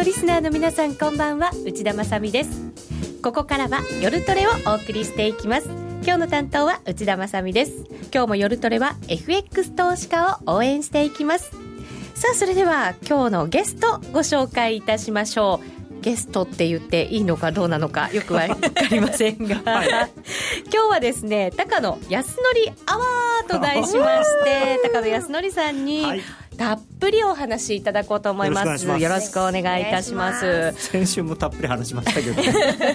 のリスナーの皆さんこんばんは。内田まさです。ここからは夜トレをお送りしていきます。今日の担当は内田まさです。今日も夜トレは FX 投資家を応援していきます。さあそれでは今日のゲストご紹介いたしましょう。ゲストって言っていいのかどうなのかよくわかりませんが、はい、今日はですね高野康則アワーと題しまして 高野康則さんに、はいたっぷりお話しいただこうと思います。よろしくお願いいたします。先週もたっぷり話しましたけど。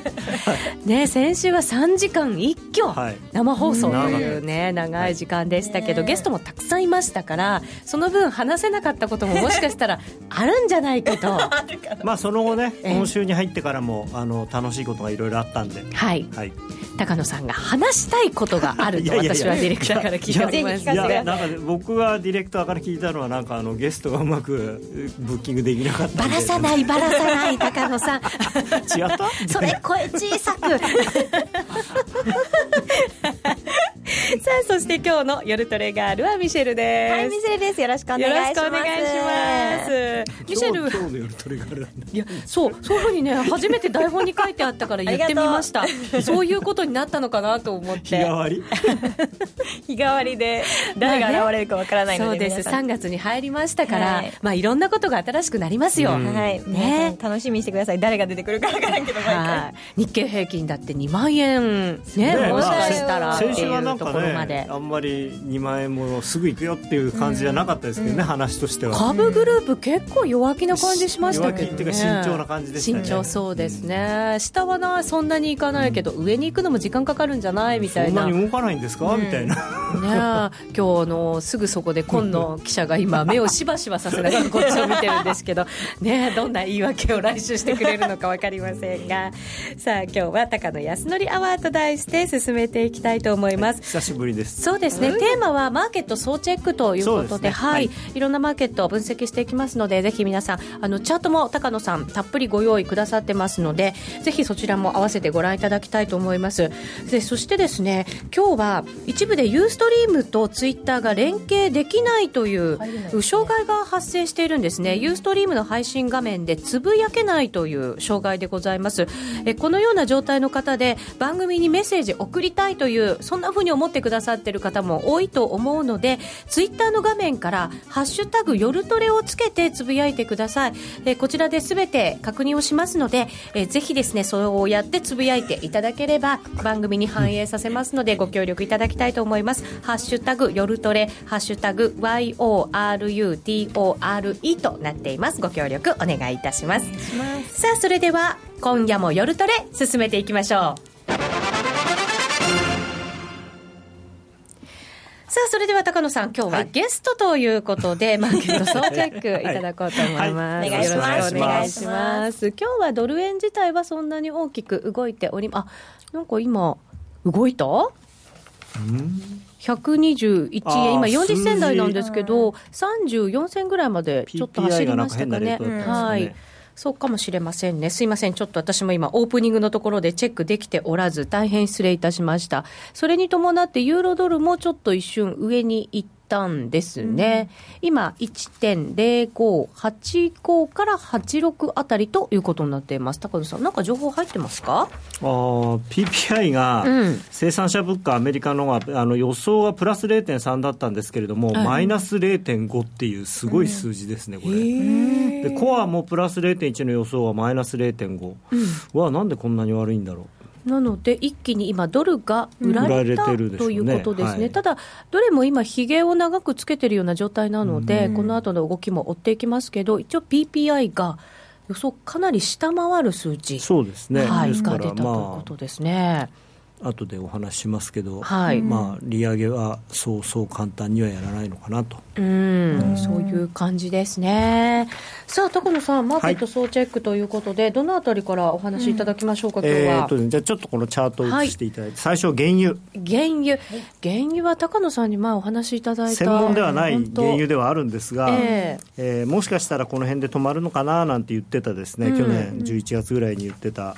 ね先週は3時間一挙。生放送というね、長い時間でしたけど、ゲストもたくさんいましたからその分話せなかったことももしかしたら あるんじゃないかと。まあその後ね今週に入ってからもあの楽しいことがいろいろあったんで。はい、はい、高野さんが話したいことがあると私はディレクターから聞いておりますいやなんか僕はディレクターから聞いたのはなんかあのゲストがうまくブッキングできなかったばらさないばらさない高野さん。違った？それ声小さく さあそして今日の夜トレガールはミシェルです。はいミシェルです。よろしくお願いします。よろしくお願いします。ミシェル。今日の夜トレガールいやそう そういうふうにね初めて台本に書いてあったから言ってみました。そういうことになったのかなと思って。日替わり？日替わりで誰が現れるかわからないので、そうです。3月に入りましたから、はい、まあいろんなことが新しくなりますよ、はい。ね。楽しみにしてください。誰が出てくるかわからんけど毎日経平均だって2万円ねもしかしたらっていうところまで、ね、あんまり2万円もすぐいくよっていう感じじゃなかったですけどね、うん、話としては。株グループ結構弱気な感じしましたけど、ね、っていうか慎重な感じでしたね。慎重そうですね、下はなそんなにいかないけど、上に行くのも時間かかるんじゃないみたいな。そんなに動かないんですか、みたいな。ね今日のすぐそこで今野記者が今目をしばしばさせながらこっちを見てるんですけど。ねどんな言い訳を来週してくれるのか分かりませんが。さあ今日は高野康則アワーと題して進めていきたいと思います、久しぶりです。そうですね、テーマはマーケット総チェックということで、ね、はい、はい、いろんなマーケットを分析していきますのでぜひ皆さんあのチャートも高野さんたっぷりご用意くださってますのでぜひそちらも合わせてご覧いただきたいと思います。でそしてですね今日は一部でユーストリームとツイッターが連携できないという障害が発生しているんですね。ユーストリームの配信画面でつぶやけないという障害でございます。えこのような状態の方で番組にメッセージ送りたいというそんなふうに思ってくださっている方も多いと思うのでツイッターの画面から「ハッシュタグ夜トレ」をつけてつぶやいてください。えこちらで全て確認をしますのでえぜひですねそうやってつぶやいていただければ番組に反映させますのでご協力いただきたいと思います。ハッシュタグ夜トレハッシュタグ YORUTORE となっています。ご協力お願いいたします。さあそれでは今夜も夜トレ進めていきましょうさあ、それでは高野さん、今日はゲストということで、はい、マーケット総チェックいただこうと思います。はい、よろしくお願いします。今日はドル円自体はそんなに大きく動いており。あ、なんか今、動いた？121円、今40銭台なんですけど、34銭ぐらいまでちょっと走りましたかね。はい。そうかもしれませんね。すいません。ちょっと私も今、オープニングのところでチェックできておらず、大変失礼いたしました。それに伴って、ユーロドルもちょっと一瞬上に行ったんですね。うん、今、1.0585から86あたりということになっています。高野さん、なんか情報入ってますか？あ ?PPI が、生産者物価、アメリカのが、あの予想はプラス0.3だったんですけれども、マイナス0.5っていうすごい数字ですね、これ。で、コアもプラス0.1の予想はマイナス0.5。うん、わ、なんでこんなに悪いんだろう。なので、一気に今、ドルが売られた、うん、ということですね、はい、ただ、どれも今、ひげを長くつけてるような状態なので、うん、この後の動きも追っていきますけど、一応、PPI が予想かなり下回る数値、そうですね、はい、が出たということですね。まあ後でお話ししますけど、はい、まあ、利上げはそうそう簡単にはやらないのかなと。うん。そういう感じですね。さあ高野さんマーケット総チェックということで、はい、どのあたりからお話しいただきましょうか、うん、今日は、えーと、じゃあちょっとこのチャートを映してい。ただいて、はい、最初原油。原油。原油は高野さんに前お話しいただいた専門ではない原油ではあるんですが、えー、えー、もしかしたらこの辺で止まるのかななんて言ってたですね、うん、去年11月ぐらいに言ってた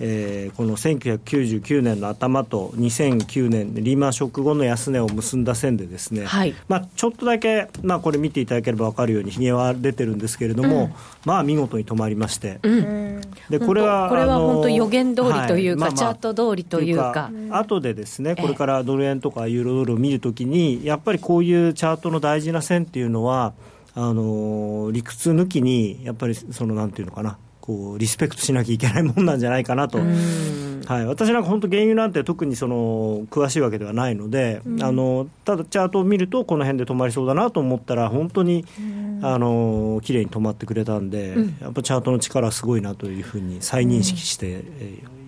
えー、この1999年の頭と2009年リーマンショック後の安値を結んだ線でですね、はい、まあ、ちょっとだけ、まあ、これ見ていただければ分かるようにひげは出てるんですけれども、うん、まあ見事に止まりまして、うん、でこれはこれは本当予言通りというか、はい。まあまあ、チャート通りというか。後でですねこれからドル円とかユーロドルを見るときにやっぱりこういうチャートの大事な線っていうのはあの理屈抜きにやっぱりそのなんていうのかなこうリスペクトしなきゃいけないもんなんじゃないかなと、はい、私なんか本当、原油なんて特にその詳しいわけではないので、あのただ、チャートを見ると、この辺で止まりそうだなと思ったら、本当にあの綺麗に止まってくれたんで、やっぱチャートの力はすごいなというふうに再認識して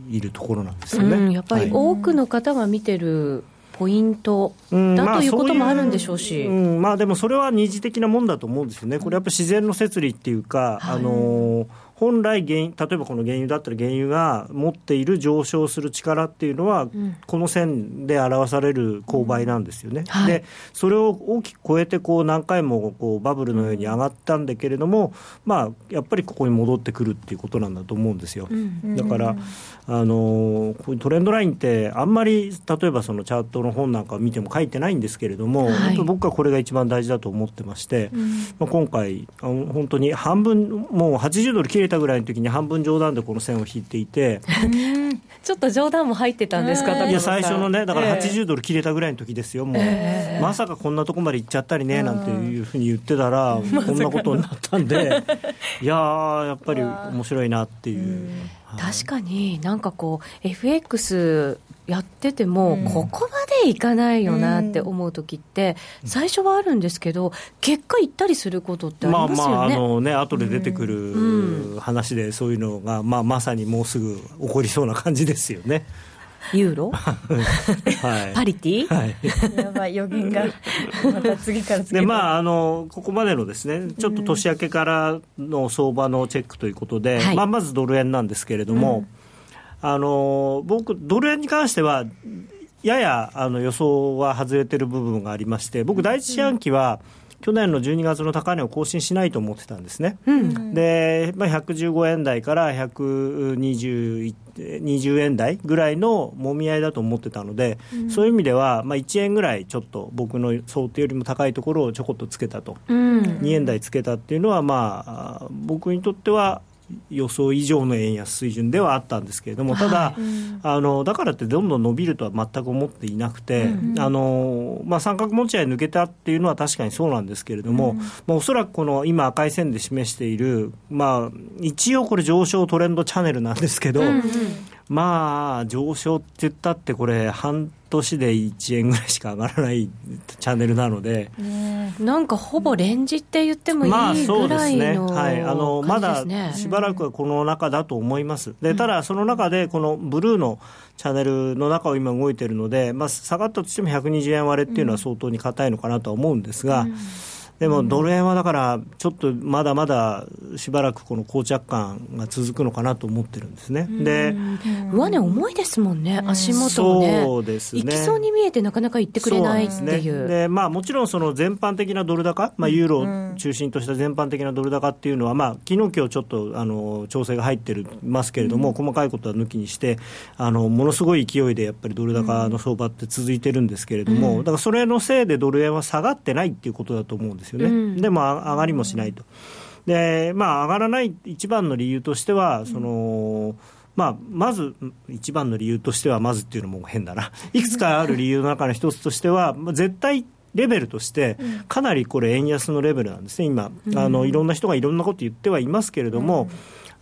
いるところなんですよね、やっぱり多くの方が見てる、ポイントだということもあるんでしょうし、うん、まあ、でもそれは二次的なもんだと思うんですよね、これやっぱ自然の摂理っていうか、はい、あの本来原例えばこの原油だったら原油が持っている上昇する力っていうのは、うん、この線で表される勾配なんですよね、はい、でそれを大きく超えてこう何回もこうバブルのように上がったんだけれども、まあ、やっぱりここに戻ってくるっていうことなんだと思うんですよ、うん、だからあのトレンドラインってあんまり例えばそのチャートの本なんか見ても書いてないんですけれども、はい、僕はこれが一番大事だと思ってまして、うん、まあ、今回本当に半分もう80ドル切れたぐらいの時に半分冗談でこの線を引いていて。ちょっと冗談も入ってたんですか、いや最初のねだから80ドル切れたぐらいの時ですよもう、えー、まさかこんなとこまで行っちゃったりねなんていうふうに言ってたら、こんなことになったんで。いややっぱり面白いなっていう。確かになんかこう FX やってても、ここまでいかないよなって思う時って、最初はあるんですけど、結果、行ったりすることってありますよね。まあまあ、あのね、後で出てくる話で、そういうのが、まあ、まさにもうすぐ起こりそうな感じですよね。ユーロ、はい、パリティ、はい、やばい予言が。また次から次でまああのここまでのですねちょっと年明けからの相場のチェックということで、うん、まあ、まずドル円なんですけれども、うん。あの僕、ドル円に関しては、ややあの予想は外れてる部分がありまして、僕、第一四半期は、去年の12月の高値を更新しないと思ってたんですね、うん、で、まあ、115円台から120 20円台ぐらいのもみ合いだと思ってたので、うん、そういう意味では、まあ、1円ぐらいちょっと僕の想定よりも高いところをちょこっとつけたと、うん、2円台つけたっていうのは、まあ、僕にとっては予想以上の円安水準ではあったんですけれども、ただ、はい、あのだからってどんどん伸びるとは全く思っていなくて、うん、あのまあ、三角持ち合い抜けたっていうのは確かにそうなんですけれども、うん、まあ、おそらくこの今、赤い線で示している、まあ、一応これ、上昇トレンドチャンネルなんですけど、うんうんまあ、上昇って言ったって、これ、半年で1円ぐらいしか上がらないチャンネルなので、なんかほぼレンジって言ってもいいぐらいの、まね、はい、あのまだしばらくはこの中だと思います、でただ、その中で、このブルーのチャンネルの中を今、動いているので、まあ、下がったとしても120円割れっていうのは相当に硬いのかなとは思うんですが。うんでもドル円はだから、ちょっとまだまだしばらくこの膠着感が続くのかなと思ってるんですね。で上値重いですもんね、足元もね、そうですね。行きそうに見えて、なかなか行ってくれないっていう。で、ね、まあ、もちろんその全般的なドル高、まあ、ユーロを中心とした全般的なドル高っていうのは、まあ昨日今日ちょっとあの調整が入ってるますけれども、細かいことは抜きにして、あのものすごい勢いでやっぱりドル高の相場って続いてるんですけれども、だからそれのせいでドル円は下がってないっていうことだと思うんですよね。うん、でも上がりもしないと。でまあ、上がらない一番の理由としては、そのまあ、まず一番の理由としては、まずっていうのも変だな、いくつかある理由の中の一つとしては、絶対レベルとして、かなりこれ、円安のレベルなんですね、今、あのいろんな人がいろんなこと言ってはいますけれども。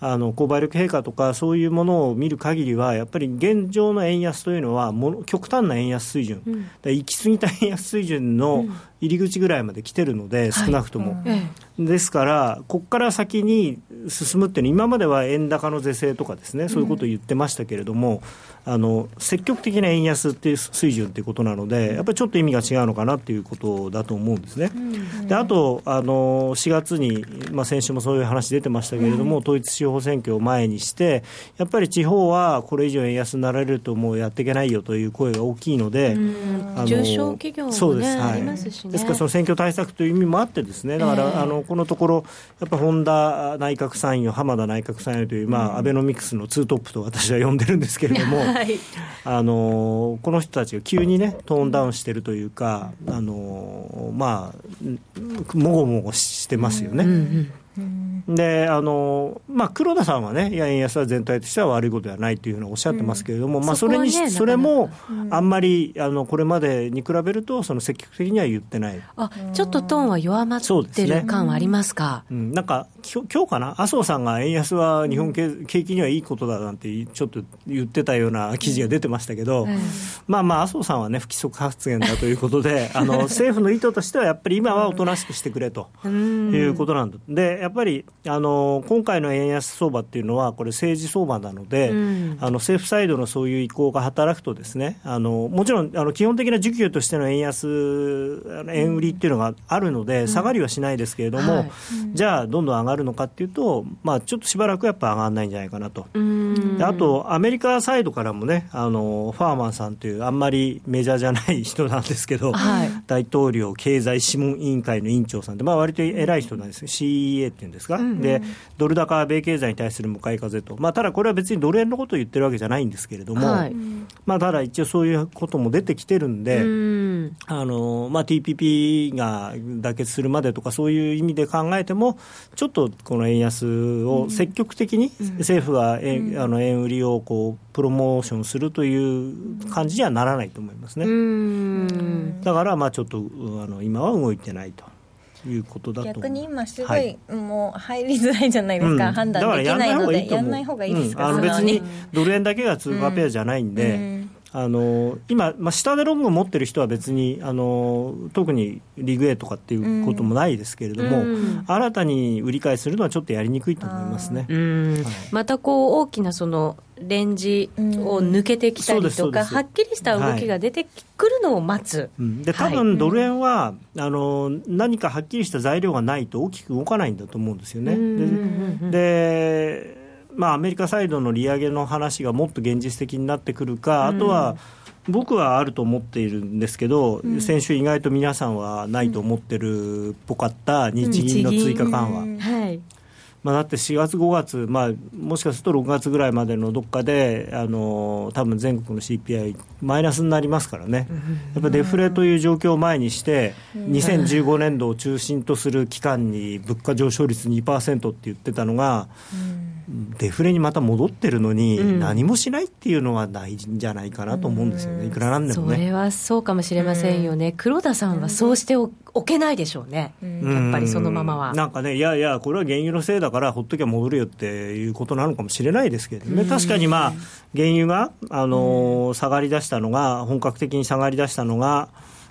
あの購買力陛下とかそういうものを見る限りはやっぱり現状の円安というのはもの極端な円安水準、うん、行き過ぎた円安水準の入り口ぐらいまで来てるので、少なくとも、はい、ですからここから先に進むっていうのは今までは円高の是正とかですねそういうことを言ってましたけれども、あの積極的な円安っていう水準っていうことなので、やっぱりちょっと意味が違うのかなっていうことだと思うんですね。であとあの4月に、まあ、先週もそういう話出てましたけれども、統一地方選挙を前にして、やっぱり地方はこれ以上円安になられると、もうやっていけないよという声が大きいので、あの中小企業も、ね、そうです、はい、ありますしね、ですからその選挙対策という意味もあってですねだから、えー、あのこのところやっぱ本田内閣参与浜田内閣参与という、まあ、アベノミクスのツートップと私は呼んでるんですけれども、はい、あのこの人たちが急にねトーンダウンしてるというかあのまあもごもごしてますよね。うんうんであの、まあ、黒田さんはね、いや、円安は全体としては悪いことではないというふうにおっしゃってますけれども、うん、まあ、それに、ね、それも、あんまりあのこれまでに比べると、その積極的には言ってない。あちょっとトーンは弱まってる感はありますか、うん、なんか、今日かな、麻生さんが円安は日本景気にはいいことだなんて、ちょっと言ってたような記事が出てましたけど、うん、まあまあ、麻生さんはね、不規則発言だということで、あの 政府の意図としては、やっぱり今はおとなしくしてくれということなんだ。でやっぱりあの今回の円安相場っていうのは、これ、政治相場なので、うん、あの政府サイドのそういう意向が働くと、ですねあのもちろんあの基本的な需給としての円安、円売りっていうのがあるので、下がりはしないですけれども、はい、じゃあ、どんどん上がるのかっていうと、まあ、ちょっとしばらくやっぱ上がらないんじゃないかなと。あと、アメリカサイドからもね、あのファーマンさんという、あんまりメジャーじゃない人なんですけど、はい、大統領経済諮問委員会の委員長さんで、まあ割と偉い人なんです。CEA っていうんですか？うん、でドル高、米経済に対する向かい風と、まあ、ただこれは別にドル円のことを言ってるわけじゃないんですけれども、はい、まあ、ただ一応そういうことも出てきてるんで、ん。あのまあ、TPP が妥結するまでとか、そういう意味で考えても、ちょっとこの円安を積極的に政府が円,、あの円売りをこうプロモーションするという感じにはならないと思いますね。だからまあちょっとあの今は動いてないと。いうことだと逆に今すごい、はい、もう入りづらいじゃないですか、うん、判断できないのでやんない方がいいですか、うん、あの別にドル円だけが通貨ペアじゃないんで、うんあの今、まあ、下でロングを持ってる人は別にあの特にリグ A とかっていうこともないですけれども、うん、新たに売り買いするのはちょっとやりにくいと思いますね、はい、またこう大きなそのレンジを抜けてきたりとか、はっきりした動きが出てくるのを待つ、はい、で多分ドル円は、あの何かはっきりした材料がないと大きく動かないんだと思うんですよね。でまあ、アメリカサイドの利上げの話がもっと現実的になってくるか、あとは、僕はあると思っているんですけど、うん、先週、意外と皆さんはないと思ってるっぽかった日銀の追加緩和。うん。はい。まあ、だって4月、5月、まあ、もしかすると6月ぐらいまでのどっかで、あの多分全国の CPI、マイナスになりますからね、やっぱデフレという状況を前にして、2015年度を中心とする期間に物価上昇率2%って言ってたのが、デフレにまた戻ってるのに、何もしないっていうのはないんじゃないかなと思うんですよね、いくらなんでもね。それはそうかもしれませんよね、黒田さんはそうしておけないでしょうね、やっぱりそのままは。なんかね、いやいや、これは原油のせいだから、ほっときゃ戻るよっていうことなのかもしれないですけどね、確かにまあ、原油が、あの下がりだしたのが、本格的に下がりだしたのが、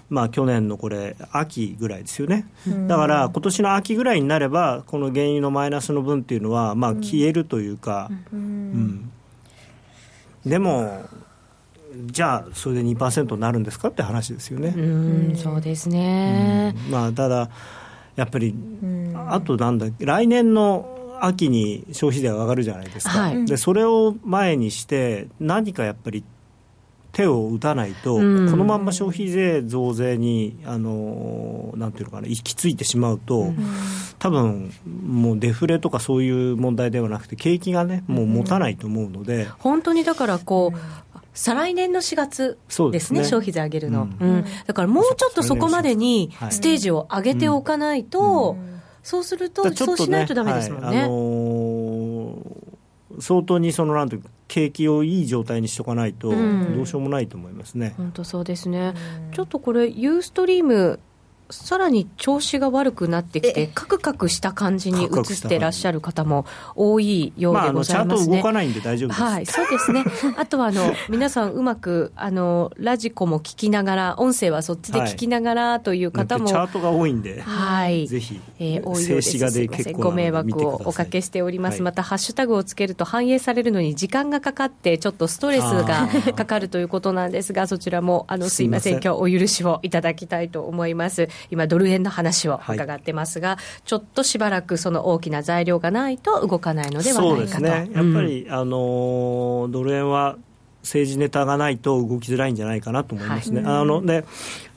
まあ、去年のこれ、秋ぐらいですよね、だから今年の秋ぐらいになれば、この原油のマイナスの分っていうのは、まあ、消えるというか、うん、でも、じゃあ、それで2%になるんですかって話ですよね。うんそうですね、まあ、ただやっぱり、あとなんだ来年の秋に消費税が上がるじゃないですか、はい、でそれを前にして何かやっぱり手を打たないと、このまんま消費税増税にあのなんていうのかな行き着いてしまうと、多分もうデフレとかそういう問題ではなくて景気がねもう持たないと思うので、本当にだからこう、再来年の4月ですね、すね消費税上げるの、うん、うん、だからもうちょっとそこまでにステージを上げておかないと、そうすると、そうしないとだめですもんね。はい。あのー相当にそのなんていう景気をいい状態にしておかないと、どうしようもないと思いますね。本当そうですね。ちょっとこれユーストリームさらに調子が悪くなってきて、かくかくした感じに映ってらっしゃる方も多いようでございますね。まあ、動かないんで大丈夫です。はい、そうですね。あとはあの皆さんうまくあのラジコも聞きながら、音声はそっちで聞きながらという方も、はい、チャートが多いんで、はい、ぜひ、えー、多いようです。すいません、ご迷惑をおかけしております。はい、またハッシュタグをつけると反映されるのに時間がかかってちょっとストレスがかかるということなんですが、そちらもあのすいません、今日お許しをいただきたいと思います。今ドル円の話を伺ってますが、はい、ちょっとしばらくその大きな材料がないと動かないのではないかと。そうですね、やっぱり、うん、あのドル円は政治ネタがないと動きづらいんじゃないかなと思いますね。はい、あので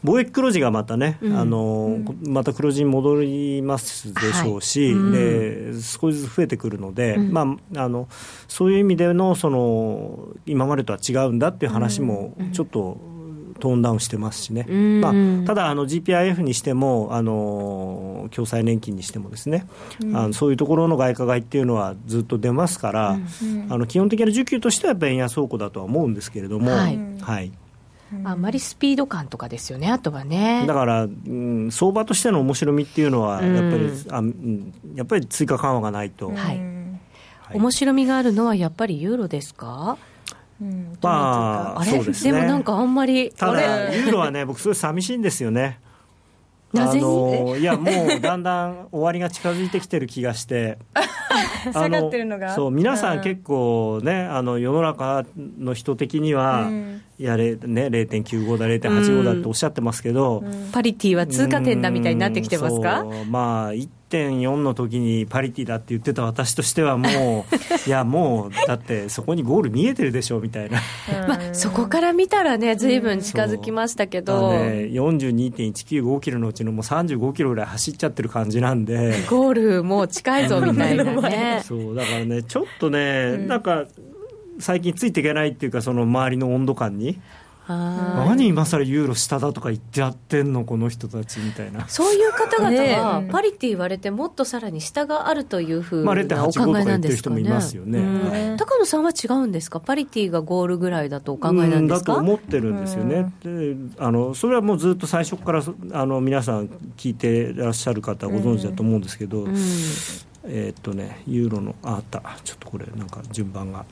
貿易黒字がまたね、うん、あの、うん、また黒字に戻りますでしょうし、はい、で少しずつ増えてくるので、うん、まあ、あのそういう意味でのその今までとは違うんだっていう話もちょっと、トーンダウンしてますしね、まあ、ただあの GPIF にしてもあの共済年金にしてもですね、うん、あのそういうところの外貨買いっていうのはずっと出ますから、うん、あの基本的な需給としてはやっぱり円安倉庫だとは思うんですけれども。はい、はい。あんまりスピード感とかですよね、あとはね。だから、うん、相場としての面白みっていうのは、やっぱり、うん、あやっぱり追加緩和がないと。はい、はい、面白みがあるのはやっぱりユーロですか？うん、まあ、そうですね。でもなんかあんまり。ただ、ユーロはね、僕すごい寂しいんですよね。あのいやもう だんだん終わりが近づいてきてる気がして 下がってるのがそう皆さん結構ねあの世の中の人的には、うん、いや、ね、0.95だ、0.85だっておっしゃってますけど、うん。パリティは通過点だみたいになってきてますか？まあ、1.4の時にパリティだって言ってた私としてはもう いやもうだってそこにゴール見えてるでしょみたいな。まあ、そこから見たらねずいぶん近づきましたけど、ね、42.195キロのうちのもう35キロぐらい走っちゃってる感じなんで。ゴールもう近いぞみたいな。ね そうだからねちょっとね、うん、なんか最近ついていけないっていうかその周りの温度感に何今更ユーロ下だとか言ってやってんのこの人たちみたいな。そういう方々はパリって言われてもっとさらに下があるというふうなお考えなんですかね,、ね。高野さんは違うんですか？パリティがゴールぐらいだとお考えなんですか？だと思ってるんですよね。であのそれはもうずっと最初からあの皆さん聞いてらっしゃる方ご存知だと思うんですけど、えっとねユーロのああった。ちょっとこれなんか順番が。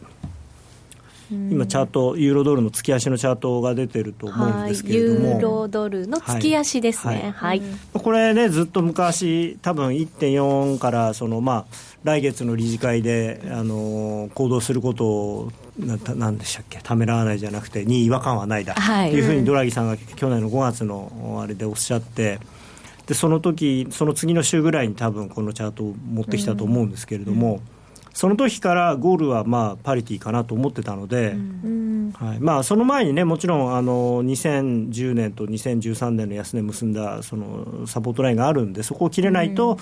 今、チャート、ユーロドルの月足のチャートが出てると思うんですけれども、ユーロドルの月足ですね、はい、はい、これね、ずっと昔、多分1.4からその、まあ、来月の理事会であの行動することをななんでしたっけ？ためらわないじゃなくてに違和感はないだ、はい、というふうにドラギさんが去年の5月のあれでおっしゃって。でその時その次の週ぐらいに多分このチャートを持ってきたと思うんですけれども、うん。その時からゴールはまあパリティかなと思ってたので、うん。はい。まあ、その前にね、もちろんあの2010年と2013年の安値結んだそのサポートラインがあるんで、そこを切れないと、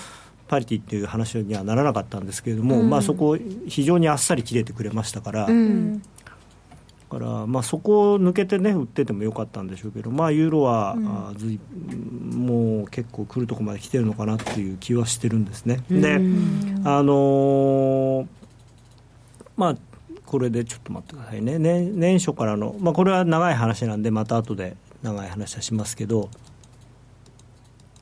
パリティっていう話にはならなかったんですけれども、うん、まあ、そこを非常にあっさり切れてくれましたから。うんから、まあ、そこを抜けてね売っててもよかったんでしょうけど、まあ、ユーロは、うん、あずいもう結構来るところまで来てるのかなっていう気はしてるんですね。で、あのー、まあこれでちょっと待ってくださいね。年年初からの、まあ、これは長い話なんでまた後で長い話はしますけど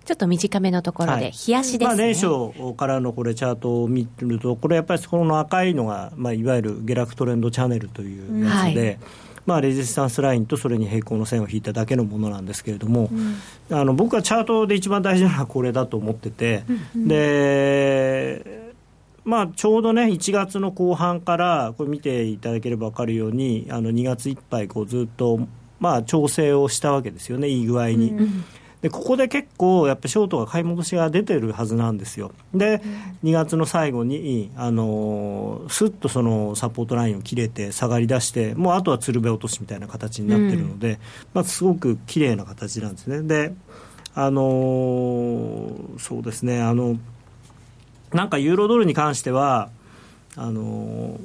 ちょっと短めのところで、冷やしですね、まあ、年初からのこれ、チャートを見ると、これやっぱりこの赤いのが、まあ、いわゆる下落トレンドチャンネルというやつで。はい。まあ、レジスタンスラインとそれに平行の線を引いただけのものなんですけれども、うん、あの僕はチャートで一番大事なのはこれだと思ってて、うんうん、でまあ、ちょうどね1月の後半からこれ見ていただければ分かるようにあの2月いっぱいこうずっと、まあ、調整をしたわけですよねいい具合に。うんでここで結構やっぱショートが買い戻しが出てるはずなんですよ。で、2月の最後にあのすっとそのサポートラインを切れて下がり出してもうあとは鶴瓶落としみたいな形になってるので、うん、まあ、すごく綺麗な形なんですね。であのそうですね。あのなんかユーロドルに関してはあの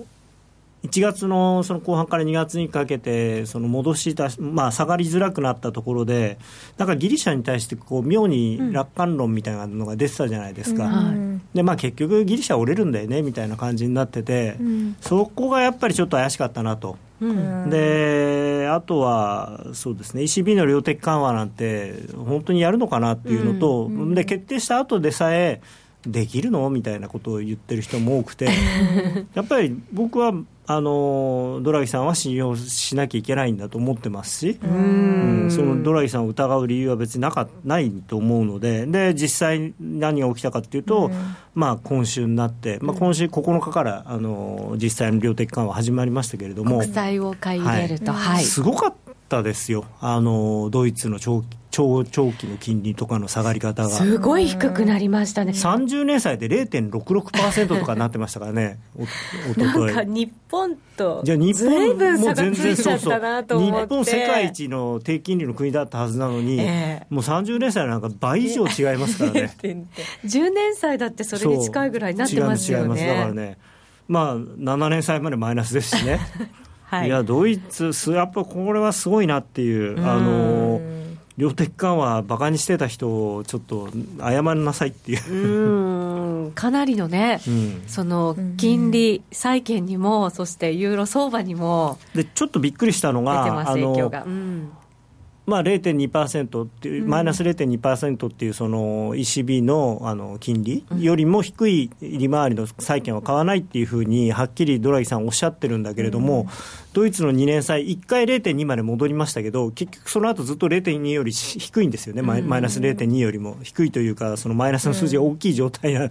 1月のその後半から2月にかけてその戻し出し、まあ、下がりづらくなったところでなんかギリシャに対してこう妙に楽観論みたいなのが出てたじゃないですか、うん、でまあ、結局ギリシャ折れるんだよねみたいな感じになってて、うん、そこがやっぱりちょっと怪しかったなと。うん、であとはそうですね ECB の量的緩和なんて本当にやるのかなっていうのと、で決定した後でさえできるの？みたいなことを言ってる人も多くて。やっぱり僕はあのドラギさんは信用しなきゃいけないんだと思ってますし、うん。そのドラギさんを疑う理由は別になかないと思うのでで実際何が起きたかというと、まあ、今週になって、まあ、今週9日からあの実際の量的緩和始まりましたけれども国債を買い入れると、はい、すごかったですよ。あのドイツの長長長期の金利とかの下がり方が。すごい低くなりましたね。30年債で0.66%とかになってましたからね。おなんか日本とじゃあ日本も全然そうそう。日本世界一の低金利の国だったはずなのに、えー、もう30年債なんか倍以上違いますからね。10年債だってそれに近いぐらいになってますよね。違います。だからね。まあ7年債までマイナスですしね。はい、いやドイツ、やっぱこれはすごいなっていう、あの量的緩和、ばかにしてた人をちょっと謝りなさいっていう。うかなりのね、うん、その金利、債券にも、そしてユーロ相場にもでちょっとびっくりしたのが、あの、うんまあ、0.2%っていう、マイナス0.2%っていうその ECB のあの金利よりも低い利回りの債券は買わないっていうふうに、はっきりドラギさんおっしゃってるんだけれども、ドイツの2年債、1回0.2まで戻りましたけど、結局その後ずっと0.2より低いんですよね、マイナス0.2よりも。低いというか、そのマイナスの数字が大きい状態な、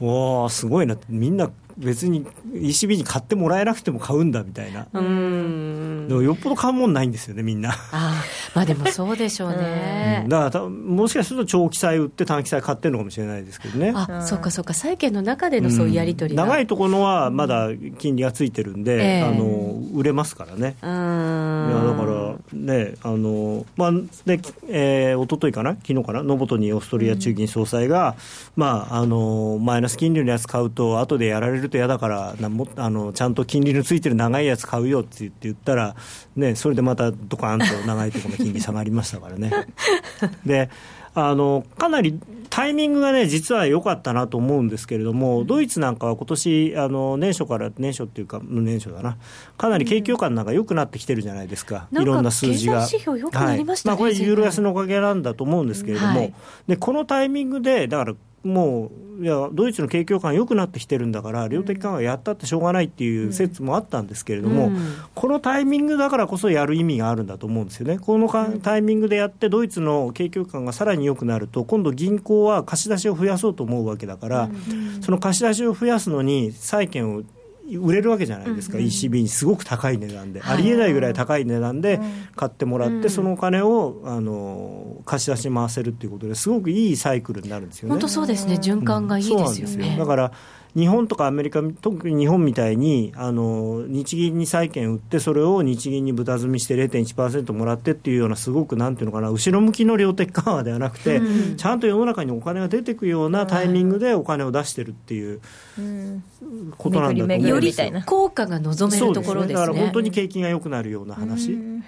おー、すごいな、みんな別に ECB に買ってもらえなくても買うんだみたいな、うん。でもよっぽど買うもんないんですよね、みんな。あまあでもそうでしょうね。うん、だからもしかすると長期債売って短期債買ってるのかもしれないですけどね。あそうかそうか、債券の中でのそういうやり取り、うん、長いところはまだ金利がついてるんで、えー、あの売れますからね。うん。いやだからね、あのまあでえー、一昨日かな、昨日かな、ノボトニーオーストリア中銀総裁が、うん、まああのマイナス金利のやつ買うと後でやられるると嫌だからなもあのちゃんと金利のついてる長いやつ買うよって言って言ったら、ね、それでまたドカーンと長いところの金利下がりましたからね。であのかなりタイミングがね、実は良かったなと思うんですけれども、ドイツなんかは今年あの年初から、年初っていうか、年初だな、かなり景況感なんか良くなってきてるじゃないですか、いろんな数字が。はい。まあ、これ、ユーロ安のおかげなんだと思うんですけれども、はい、でこのタイミングで、だからもういやドイツの景況感良くなってきてるんだから量的緩和やったってしょうがないっていう説もあったんですけれども、うん、このタイミングだからこそやる意味があるんだと思うんですよね、このタイミングでやってドイツの景況感がさらに良くなると今度銀行は貸し出しを増やそうと思うわけだから、うん、その貸し出しを増やすのに債券を売れるわけじゃないですか、うんうん、ECB にすごく高い値段で、はい、ありえないぐらい高い値段で買ってもらって、うん、そのお金をあの貸し出し回せるっていうことですごくいいサイクルになるんですよね。本当そうですね。循環がいいですよね、うん、だから日本とかアメリカ、特に日本みたいに、あの日銀に債券売って、それを日銀に豚積みして0.1%もらってっていうような、すごくなんていうのかな、後ろ向きの量的緩和ではなくて、うん、ちゃんと世の中にお金が出てくようなタイミングでお金を出してるっていうことなんだと思うんよ。り効果が望めるところですね、ね、だから本当に景気が良くなるような話。う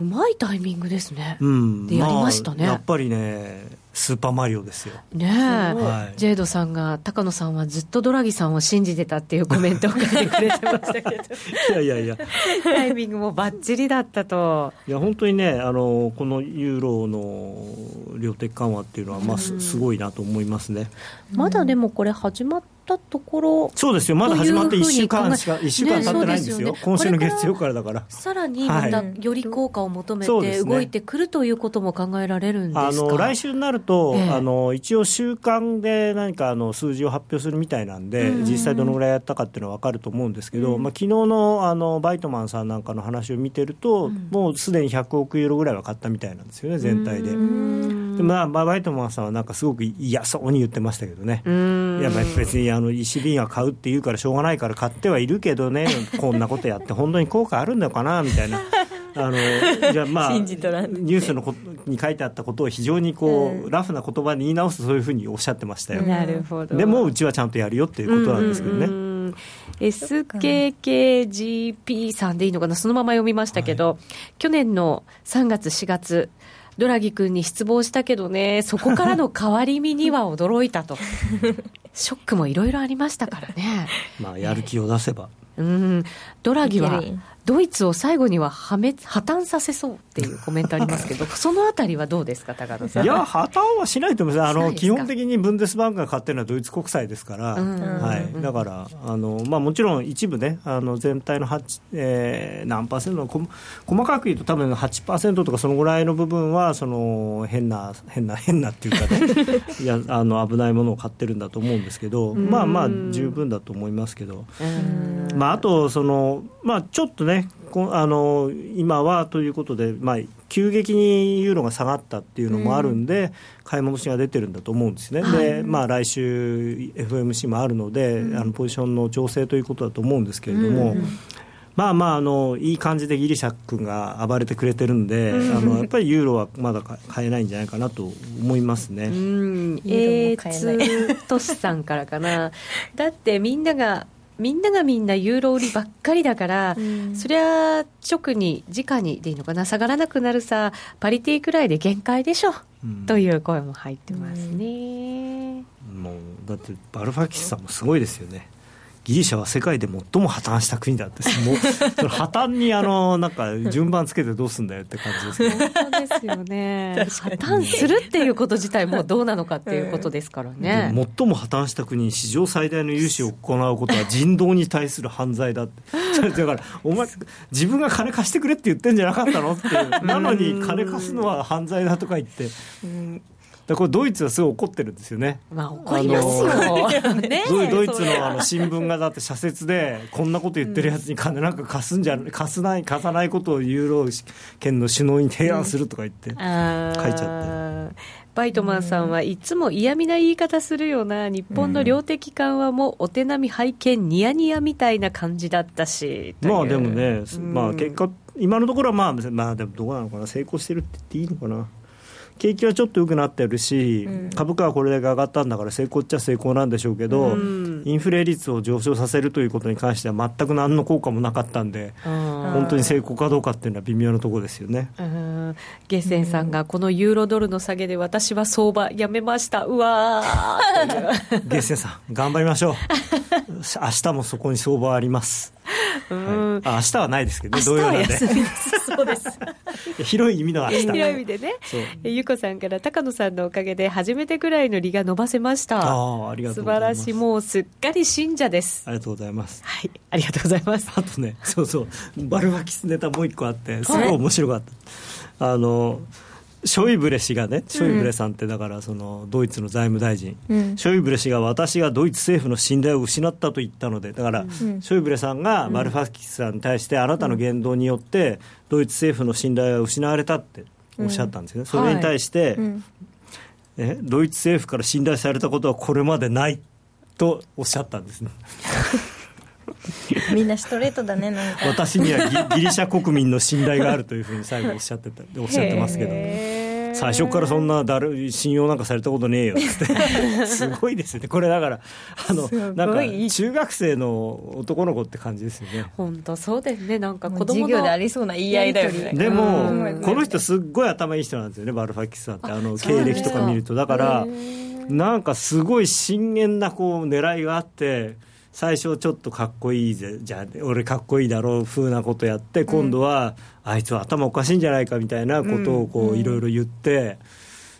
うまいタイミングですね。うん、でやりましたね、まあ、やっぱりねスーパーマリオですよ。ねえ、はい、ジェイドさんが、高野さんはずっとドラギさんを信じてたっていうコメントを書いてくれてましたけど、いやいやいや、タイミングもばっちりだったと。いや、本当にね、あのこのユーロの量的緩和っていうのは、まあ、すすごいなと思いますね。まだでもこれ、始まったところそうですよ、まだ始まって1週間しか、1週間経ってないんですよ、ね、今週の月曜からだから。さらにまたより効果を求めて動いてくるということも考えられるんですか、あの来週になると、えー、あの一応、週間で何かあの数字を発表するみたいなんで、実際どのぐらいやったかっていうのは分かると思うんですけど、うん。まあ昨日のあのバイトマンさんなんかの話を見てると、うん、もうすでに100億ユーロぐらいは買ったみたいなんですよね、全体で。でまあ、バイトマンさんはなんかすごく嫌そうに言ってましたけどね、いや別にあの石瓶は買うって言うからしょうがないから買ってはいるけどね、こんなことやって、本当に効果あるのかなみたいな。あのじゃまあ、ニュースのこに書いてあったことを非常にこう、うん、ラフな言葉に言い直すとそういうふうにおっしゃってましたよ。なるほど。でもうちはちゃんとやるよっていうことなんですけどね。うんうんうん。SKKGP さんでいいのかな、そのまま読みましたけど、はい、去年の3月、4月、ドラギ君に失望したけどね、そこからの変わり身には驚いたと、ショックもいろいろありましたからね。まあ、やる気を出せば。うん、ドラギはドイツを最後には破滅破綻させそうっていうコメントありますけど、そのあたりはどうですか、高野さん。いや、破綻はしないと思います、あの基本的にブンデスバンクが買ってるのはドイツ国債ですから、はい、だからあの、まあ、もちろん一部ね、あの全体の8、えー、何パーセントの、細かく言うと、多分8%とかそのぐらいの部分は、その変な、変な、変なっていうかね、いやあの危ないものを買ってるんだと思うんですけど、まあまあ、十分だと思いますけど、まあ、あとその、まあ、ちょっとね、あの今はということで、まあ、急激にユーロが下がったっていうのもあるんで、うん、買い戻しが出てるんだと思うんですね、はい、でまあ、来週、FMC もあるので、うん、あのポジションの調整ということだと思うんですけれども。うんまあまああのいい感じでギリシャ君が暴れてくれてるんで、あのやっぱりユーロはまだ買えないんじゃないかなと思いますね。うん、えー、トシさんからかな。だってみんながみんながみんなユーロ売りばっかりだから、うん、そりゃ直に直にでいいのかな。下がらなくなるさパリティくらいで限界でしょ、うん、という声も入ってますね、うん、もうだってバルファキスさんもすごいですよねギリシャは世界で最も破綻した国だって、もう その破綻にあのなんか順番つけてどうすんだよって感じですけど。本当ですよね、破綻するっていうこと自体もどうなのかっていうことですからね。最も破綻した国に史上最大の融資を行うことは人道に対する犯罪だって、だから、お前、自分が金貸してくれって言ってんじゃなかったのっていう、なのに金貸すのは犯罪だとか言って。だこれドイツはすごい怒ってるんですよね。まあ怒りますよ。ね、ドイツのあの新聞がだって社説でこんなこと言ってるやつに金なんか貸すんじゃ貸すない貸さないことをユーロ圏の首脳に提案するとか言って書いちゃって。バイトマンさんはいつも嫌味な言い方するような日本の量的緩和もお手並み拝見ニヤニヤみたいな感じだったしまあでもね、まあ結果今のところはまあまあでもどうなのかな成功してるって言っていいのかな景気はちょっと良くなってるし、うん、株価はこれだけ上がったんだから成功っちゃ成功なんでしょうけど、うん、インフレ率を上昇させるということに関しては全く何の効果もなかったんで、本当に成功かどうかっていうのは微妙なところですよね。ゲッセンさんがこのユーロドルの下げで私は相場やめました。うわー。ゲッセンさん頑張りましょう。明日もそこに相場あります。うん、あ明日はないですけどね、土曜なんで。そうです。広い意味の明日。広い意味でね。ゆこさんから高野さんのおかげで初めてぐらいの利が伸ばせました。ああ、ありがとうございます。素晴らしい、もうすっかり信者です。ありがとうございます。はい、ありがとうございます。あとね、そうそう、バルバキスネタもう一個あって、すごい面白かった。あの、ショイブレ氏がね、ショイブレさんってだからそのドイツの財務大臣、うん、ショイブレ氏が私がドイツ政府の信頼を失ったと言ったので、だから、うん、ショイブレさんがマルファキスさんに対して、あなたの言動によって、ドイツ政府の信頼は失われたっておっしゃったんですよ。ね、それに対して、はい。え、ドイツ政府から信頼されたことはこれまでないとおっしゃったんですね。みんなストレートだねなんか。私にはギリシャ国民の信頼があるというふうに最後おっしゃってたおっしゃってますけど。最初からそんなだる信用なんかされたことねえよって。すごいですよね。これだからあのなんか中学生の男の子って感じですよね。本当そうですね。なんか子供のでありそうな言い合いだよね。でもこの人すっごい頭いい人なんですよねバルファキスさんって。あの経歴とか見ると。だからなんかすごい深遠なこう狙いがあって最初ちょっとかっこいいぜじゃあ俺かっこいいだろう風なことやって今度は、あいつは頭おかしいんじゃないかみたいなことをこういろいろ言って、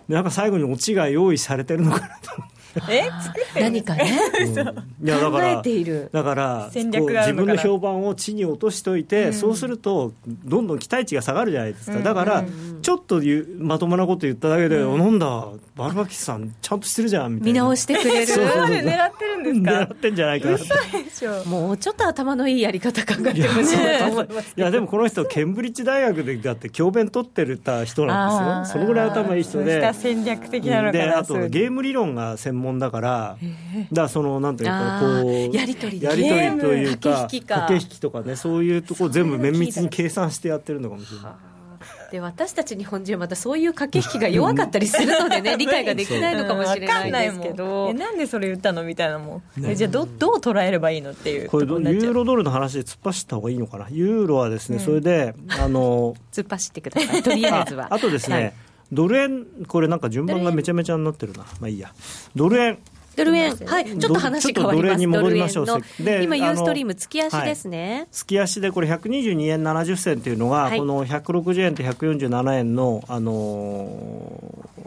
なんか最後にオチが用意されてるのかなと。思って。え何かね、うん、いやだからだから自分の評判を地に落としといて、うん、そうするとどんどん期待値が下がるじゃないですか、だから、ちょっとまともなこと言っただけで、うん、なんだバルバキスさんちゃんとしてるじゃんみたいな。見直してくれる。狙ってるんですか？狙ってんじゃないかなもうちょっと頭のいいやり方考えてほしいいやでもこの人ケンブリッジ大学でだって教鞭取ってるた人なんですよ。そのぐらい頭いい人で。戦略的なのかなであとゲーム理論が専門門だから、だからそのなんていうかこうやり取りやり取りというか駆け引きとかねそういうところ全部綿密に計算してやってるのかもしれない。で私たち日本人はまたそういう駆け引きが弱かったりするのでね 理解ができないのかもしれないですけど、うなんでそれ言ったのみたいなもん、ね、じゃあどどう捉えればいいのっていうこれユーロドルの話で突っ走った方がいいのかな？ユーロはですね、うん、それであの 突っ走ってください。とりあえずは。あとですね、はい。ドル円、これなんか順番がめちゃめちゃになってるな、まあいいや、ドル円、ドル円、はい、ちょっと話変わります。ドル円に戻りましょう。で、今ユーストリーム月足ですね。はい、月足でこれ122円70銭というのが、はい、この160円と147円のあのー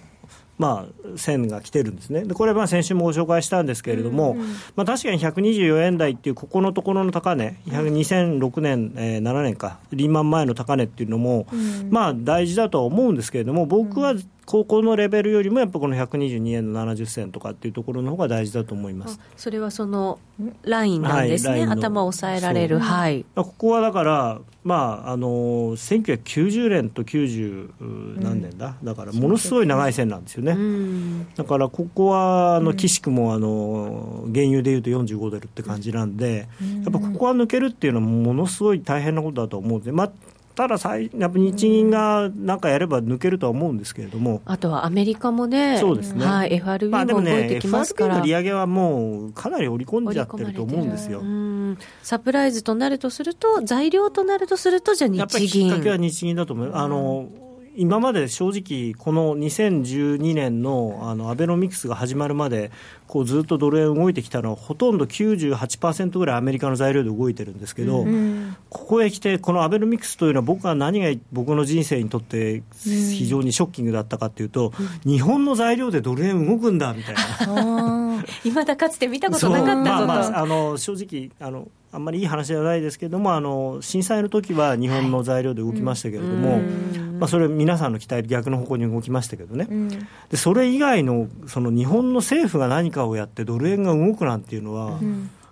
まあ、線が来てるんですね、でこれは先週もご紹介したんですけれども、うんうん、まあ、確かに124円台っていう、ここのところの高値、2006年、えー、7年か、リーマン前の高値っていうのも、うん、まあ、大事だとは思うんですけれども、僕は高校のレベルよりもやっぱこの122円の70銭とかっていうところの方が大事だと思います。それはそのラインなんですね、はい、頭を抑えられる、はい、ここはだから、まあ、あの1990年と90何年だ、うん、だからものすごい長い線なんですよね、うん、だからここはあの岸くもあの原油でいうと45ドルって感じなんで、うん、やっぱここは抜けるっていうのはものすごい大変なことだと思うんで、まあ、ただやっぱ日銀がなんかやれば抜けるとは思うんですけれども、あとはアメリカもね、そうですね、はい、FRB も動いてきますから、まあ、ね、FRB の利上げはもうかなり織り込んじゃってると思うんですよ。サプライズとなるとすると、材料となるとすると、じゃあ日銀。やっぱりきっかけは日銀だと思う。あの今まで正直、この2012年のあのアベノミクスが始まるまで、こうずっとドル円動いてきたのは、ほとんど98%ぐらいアメリカの材料で動いてるんですけど、うん、ここへ来て、このアベノミクスというのは、僕は何が僕の人生にとって非常にショッキングだったかというと、うん、日本の材料でドル円動くんだみたいな。いまだかつて見たことなかったぞと、まあまあ、あの正直あのあんまりいい話ではないですけれどもあの震災の時は日本の材料で動きましたけれども、はい。まあ、それ皆さんの期待逆の方向に動きましたけどね、でそれ以外のその日本の政府が何かをやってドル円が動くなんていうのは、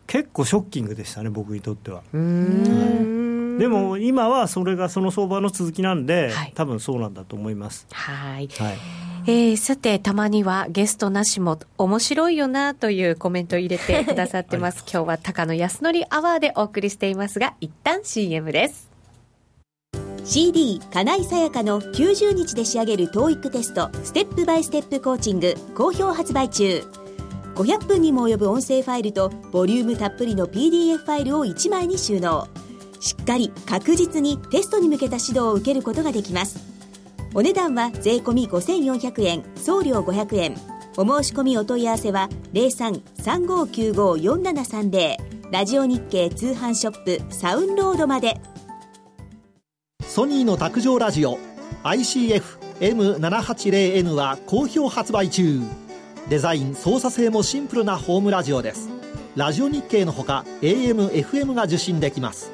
結構ショッキングでしたね僕にとっては。でも今はそれがその相場の続きなんで、はい、多分そうなんだと思います。はい、はいえー、さて、たまにはゲストなしも面白いよなというコメントを入れてくださってます。今日は高野康則アワーでお送りしていますが、一旦 CM です。CD 金井さやかの90日で仕上げる TOEIC テストステップバイステップコーチング好評発売中500分にも及ぶ音声ファイルとボリュームたっぷりの PDF ファイルを1枚に収納しっかり確実にテストに向けた指導を受けることができますお値段は税込5400円送料500円。お申し込みお問い合わせは0335954730ラジオ日経通販ショップサウンロードまで。ソニーの卓上ラジオ ICF-M780N は好評発売中。デザイン操作性もシンプルなホームラジオです。ラジオ日経のほか AM、FM が受信できます。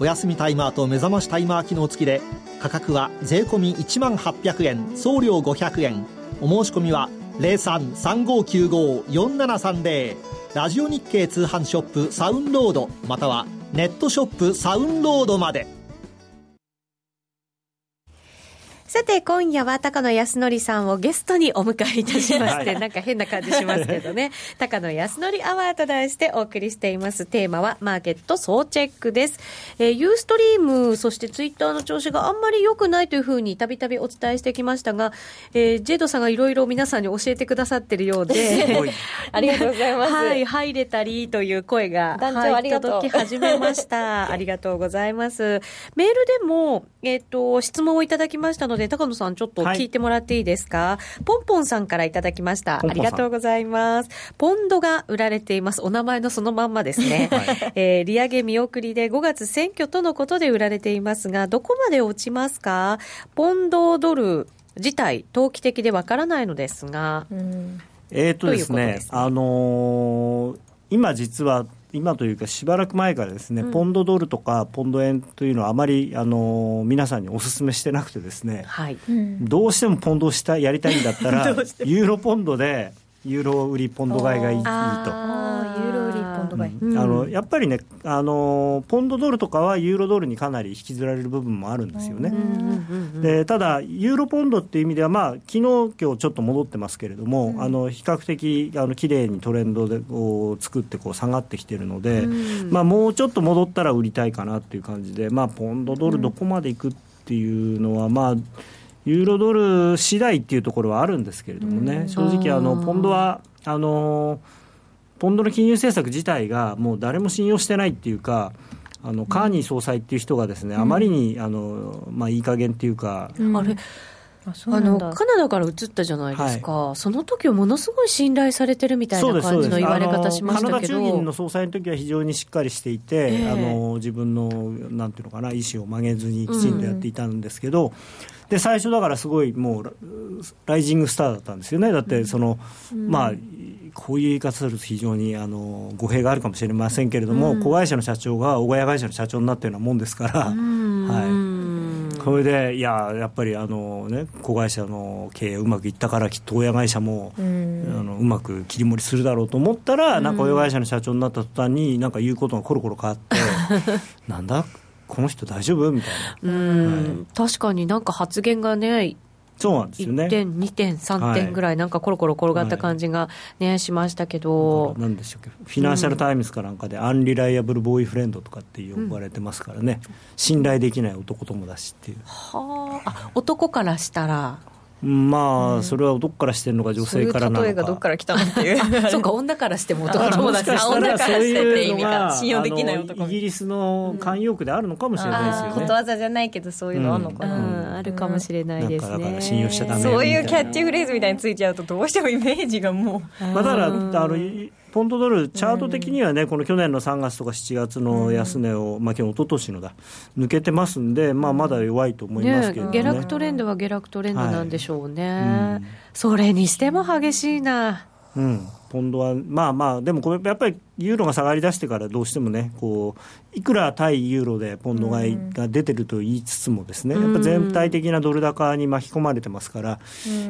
お休みタイマーと目覚ましタイマー機能付きで価格は税込1万800円送料500円。お申し込みは0335954730ラジオ日経通販ショップサウンロードまたはネットショップサウンロードまで。さて、今夜は高野康則さんをゲストにお迎えいたしまして、はい、なんか変な感じしますけどね、高野康則アワーと題してお送りしています。テーマは、マーケット総チェックです。えー、ユーストリーム、そしてツイッターの調子があんまり良くないというふうにたびたびお伝えしてきましたが、えー、ジェイドさんがいろいろ皆さんに教えてくださってるようで、ありがとうございます。はい、入れたりという声が、はい、届き始めました。ありがとうございます。メールでも、えっ、ー、と、質問をいただきましたので、高野さん、ちょっと聞いてもらっていいですか、はい、ポンポンさんからいただきました。ありがとうございます。ポンドが売られています。お名前のそのまんまですね。はい、えー、利上げ見送りで5月選挙とのことで売られていますが、どこまで落ちますか？ポンドドル自体、投機的でわからないのですが。えっ、とですね、ねあのー、今実は今というかしばらく前からですね、うん、ポンドドルとかポンド円というのはあまりあの皆さんにお勧めしてなくてですね、はい、どうしてもポンドをしたやりたいんだったら ユーロポンドでユーロ売りポンド買いがいいと。うん、あのやっぱりねあのポンドドルとかはユーロドルにかなり引きずられる部分もあるんですよね。でただユーロポンドっていう意味ではまあ昨日今日ちょっと戻ってますけれども、うん、あの比較的あの綺麗にトレンドでを作ってこう下がってきてるので、うん、まあもうちょっと戻ったら売りたいかなっていう感じでまあポンドドルどこまでいくっていうのはまあユーロドル次第っていうところはあるんですけれどもね、正直あの、ポンドはあのポンドの金融政策自体がもう誰も信用してないっていうか、あのカーニー総裁っていう人がですね、あまりにあの、まあ、いい加減っていうか。あれ？あのカナダから移ったじゃないですか、はい、その時はものすごい信頼されてるみたいな感じの言われ方しましたけど。カナダ中銀の総裁の時は非常にしっかりしていて、えー、あの自分のなんていうのかな意思を曲げずにきちんとやっていたんですけど、うん。で最初だからすごいもうライジングスターだったんですよね。だってその、うん、まあこういう言い方すると非常にあの語弊があるかもしれませんけれども、うん、子会社の社長が大家会社の社長になったようなもんですから、はい、それでいややっぱりあのね子会社の経営うまくいったからきっと親会社も、うん、あのうまく切り盛りするだろうと思ったら、なんか親会社の社長になった途端になんか言うことがコロコロ変わって なんだ？この人大丈夫？みたいな、うん、はい、確かになんか発言がねそうなんですよね。1点、2点、3点ぐらい、なんかコロコロ転がった感じがね、はい、しましたけど、なんでしょうフィナンシャル・タイムズかなんかで、 unreliable boyfriend とかって呼ばれてますからね、うん、信頼できない男友達っていう。はあ、男からしたらまあ、それはどこからしてるのか、女性からなのか。そういう例えがどこから来たのっていう。そうか、女からしても男友達あ、女からしてって意味か。信用できない男イギリスの慣用句であるのかもしれないですよね。ことわざじゃないけど、そういうのあるのかな。あるかもしれないですね。だから信用しちゃダメそういうキャッチフレーズみたいについちゃうと、どうしてもイメージがもう。まあ、だから、あの、ポンドドル、チャート的にはね、この去年の3月とか7月の安値を、まあ、今日一昨年のだ、抜けてますんで、まあ、まだ弱いと思いますけど、ね、下落トレンドは下落トレンドなんでしょうね、はいうん、それにしても激しいな。うんポンドは、まあまあ、でもこれ、やっぱりユーロが下がりだしてから、どうしてもね、こういくら対ユーロでポンド買いが出てると言いつつも、ですね、やっぱ全体的なドル高に巻き込まれてますから、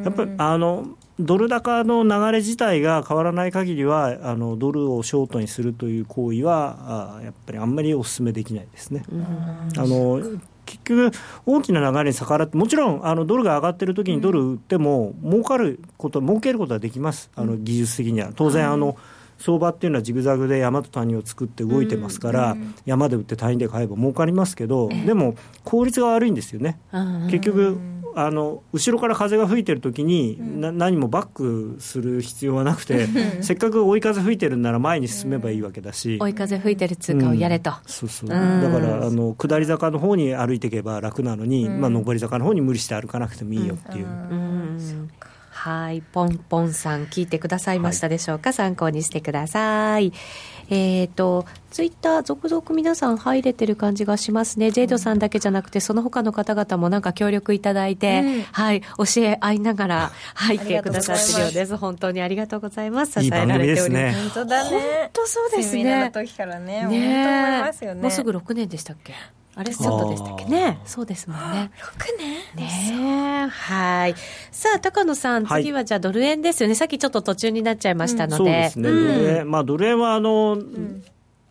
やっぱりあのドル高の流れ自体が変わらない限りは、あのドルをショートにするという行為は、あやっぱりあんまりお勧めできないですね。あの結局、大きな流れに逆らって、もちろんあのドルが上がってる時にドル売っても、儲かること、儲けることはできます、あの技術的には。当然あの、相場っていうのはジグザグで山と谷を作って動いてますから、山で売って谷で買えば儲かりますけど、でも効率が悪いんですよね。結局あの後ろから風が吹いてる時に、な何もバックする必要はなくて せっかく追い風吹いてるんなら前に進めばいいわけだし、追い風吹いてる通貨をやれと、うん、そう。そうだからあの下り坂の方に歩いていけば楽なのに、まあ、上り坂の方に無理して歩かなくてもいいよっていう。はい、ポンポンさん聞いてくださいましたでしょうか、はい、参考にしてください。えっ、ー、と、ツイッター、続々皆さん入れてる感じがしますね。ジェイドさんだけじゃなくて、その他の方々もなんか協力いただいて、うん、はい、教え合いながら入ってくださってるようです。本当にありがとうございます。支えられております。本当だね。本当そうですね。の時からね、ねねもうすぐ6年でしたっけ？あれ、ちょっとでしたっけね。そうですもんね。6年？ねはい。さあ、高野さん、次はじゃあドル円ですよね。さっきちょっと途中になっちゃいましたので。そうですね。ドル円、まあドル円はあの、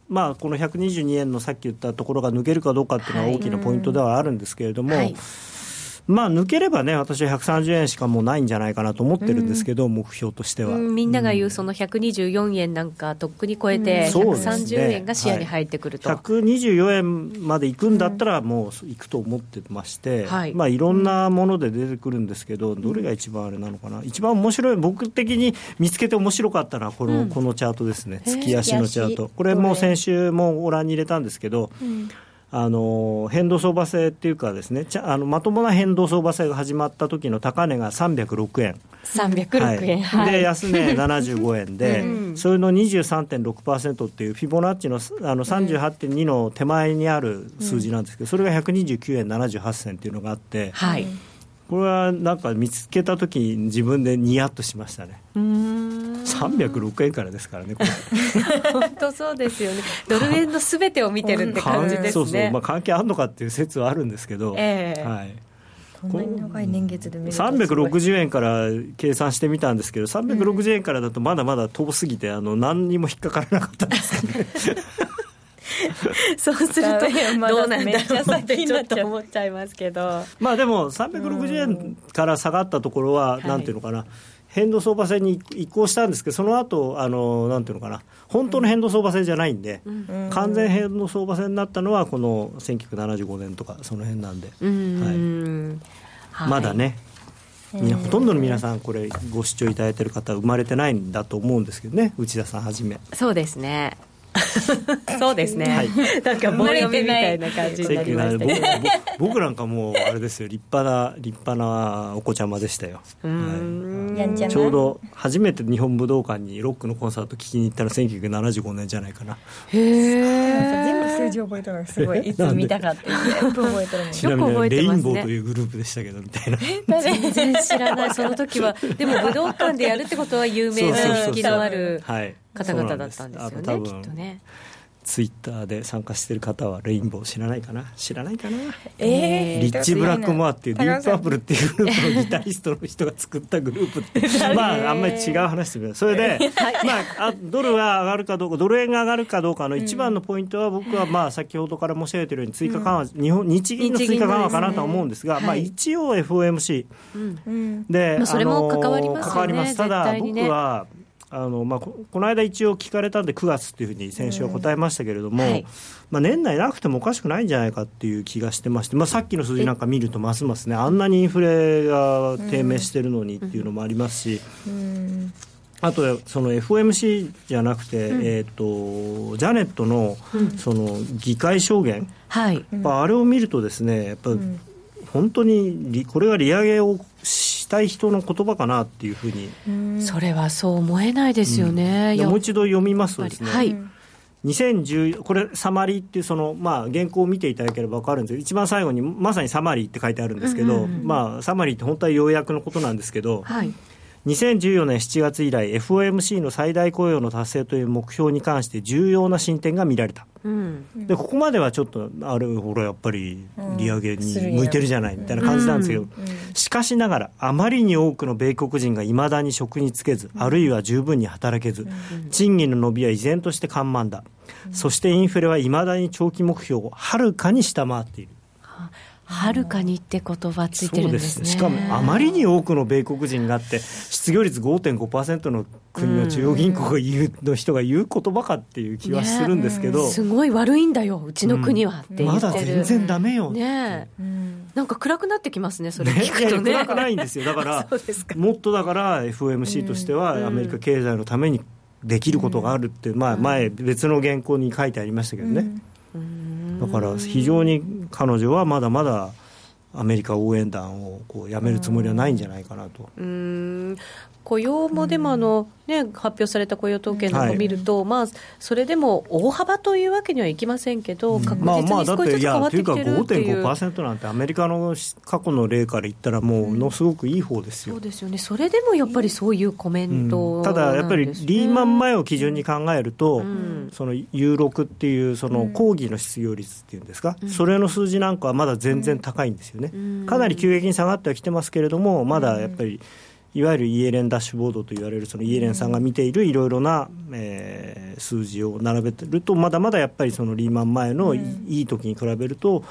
まあ、この122円のさっき言ったところが抜けるかどうかっていうのは大きなポイントではあるんですけれども、はいまあ、抜ければね、私は130円しかもうないんじゃないかなと思ってるんですけど、うん、目標としては、うん、みんなが言う、その124円なんか、とっくに超えて、130円が視野に入ってくると、はい、124円までいくんだったら、もういくと思ってまして、はい、まあ、いろんなもので出てくるんですけど、どれが一番あれなのかな、一番面白い、僕的に見つけて面白かったのはこの、このチャートですね、月足のチャート、これも先週もご覧に入れたんですけど、あの変動相場制っていうかですねあのまともな変動相場制が始まった時の高値が306円。306円、はい、で安値75円で、うん、それの23.6%っていうフィボナッチのあの38.2の手前にある数字なんですけど、それが129円78銭っていうのがあって、はいこれはなんか見つけた時に自分でニヤッとしましたね。306円からですからねこれ。本当そうですよね。ドル円のすべてを見てるって感じですね。そうそう、まあ、関係あるのかっていう説はあるんですけど、えー、はい。こん長い年月で見ると360円から計算してみたんですけど360円からだとまだまだ遠すぎてあの何にも引っかからなかったんですね そうするとどうなんだろうってちょっと思っちゃいますけどまあでも360円から下がったところはなんていうのかな、変動相場制に移行したんですけど、その後あのなんていうのかな、本当の変動相場制じゃないんで、うん、完全変動相場制になったのは、この1975年とか、その辺なんで、はい、まだね、みほとんどの皆さん、これ、ご視聴いただいてる方、生まれてないんだと思うんですけどね、内田さんはじめ。そうですね そうですね、はい、なんか棒読みみたいな感じになりました、ね、僕なんかもうあれですよ。立派な立派なお子ちゃまでしたよ、はい、ちょうど初めて日本武道館にロックのコンサート聴きに行ったの1975年じゃないかな。へえ全部数字覚えてるのすごい。いつ見たかって全部覚えてるのちなみに、レインボーというグループでしたけどみたいな。全然知らない。その時は。でも武道館でやるってことは有名な人気のある、はい方々だったんですよねきっとね。ツイッターで参加してる方はレインボー知らないかな？知らないかな、えー、リッチ・ブラックモアっていうディープアップルっていうグループのギタリストの人が作ったグループって まああんまり違う話ですけどそれで、まあ、あドルが上がるかどうかドル円が上がるかどうかの一番のポイントは僕はまあ先ほどから申し上げているように追加緩和、うん、日本日銀の追加緩和かなと思うんですが、まあ、一応 FOMC、うん、で、まあ、それも関わりますよねただ僕はあのまあ、この間一応聞かれたんで9月っていうふうに先週は答えましたけれども、うんはい、まあ、年内なくてもおかしくないんじゃないかっていう気がしてまして、まあ、さっきの数字なんか見るとますますねあんなにインフレが低迷してるのにっていうのもありますし。うん。あとその FOMC じゃなくて、うん、えーと、ジャネットのその議会証言、はい、あれを見るとですねやっぱ本当にこれが利上げをしたい人の言葉かなっていうふうに。それはそう思えないですよね、うん、もう一度読みますとですね、はい、2010これサマリーっていうその、まあ、原稿を見ていただければ分かるんですけど一番最後にまさにサマリーって書いてあるんですけど、まあ、サマリーって本当は要約のことなんですけど、はい。2014年7月以来 FOMC の最大雇用の達成という目標に関して重要な進展が見られた、うん、でここまではちょっとあれほらやっぱり利上げに向いてるじゃないみたいな感じなんですけど、しかしながらあまりに多くの米国人がいまだに職に就けずあるいは十分に働けず賃金の伸びは依然として緩慢だ。そしてインフレはいまだに長期目標をはるかに下回っている。はるかにって言葉ついてるんですね。しかもあまりに多くの米国人があって失業率5.5%の国の中央銀行が言う、の人が言う言葉かっていう気はするんですけど、ね、すごい悪いんだようちの国はってまだ全然ダメよ。ねなんか暗くなってきますねそれ聞くとね、ね、暗くないんですよ。だから もっとだから FOMC としてはアメリカ経済のためにできることがあるって、まあ、前別の原稿に書いてありましたけどね、だから非常に彼女はまだまだアメリカ応援団をこうやめるつもりはないんじゃないかなと。うん雇用もでもあの、ね、発表された雇用統計なんか見ると、はい、まあ、それでも大幅というわけにはいきませんけど、確実に少しずつ変わってきてるっていう。まあ、5.5%なんて、アメリカの過去の例から言ったら、もうものすごくいい方ですよ、そうですよね、それでもやっぱりそういうコメント、うん、ただやっぱりリーマン前を基準に考えると、うん、その U6 っていうその講義の失業率っていうんですか、うん、それの数字なんかはまだ全然高いんですよね、かなり急激に下がってはきてますけれども、まだやっぱり。いわゆるイエレンダッシュボードと言われるそのイエレンさんが見ているいろいろな、えー、数字を並べてるとまだまだやっぱりそのリーマン前のいい時に比べると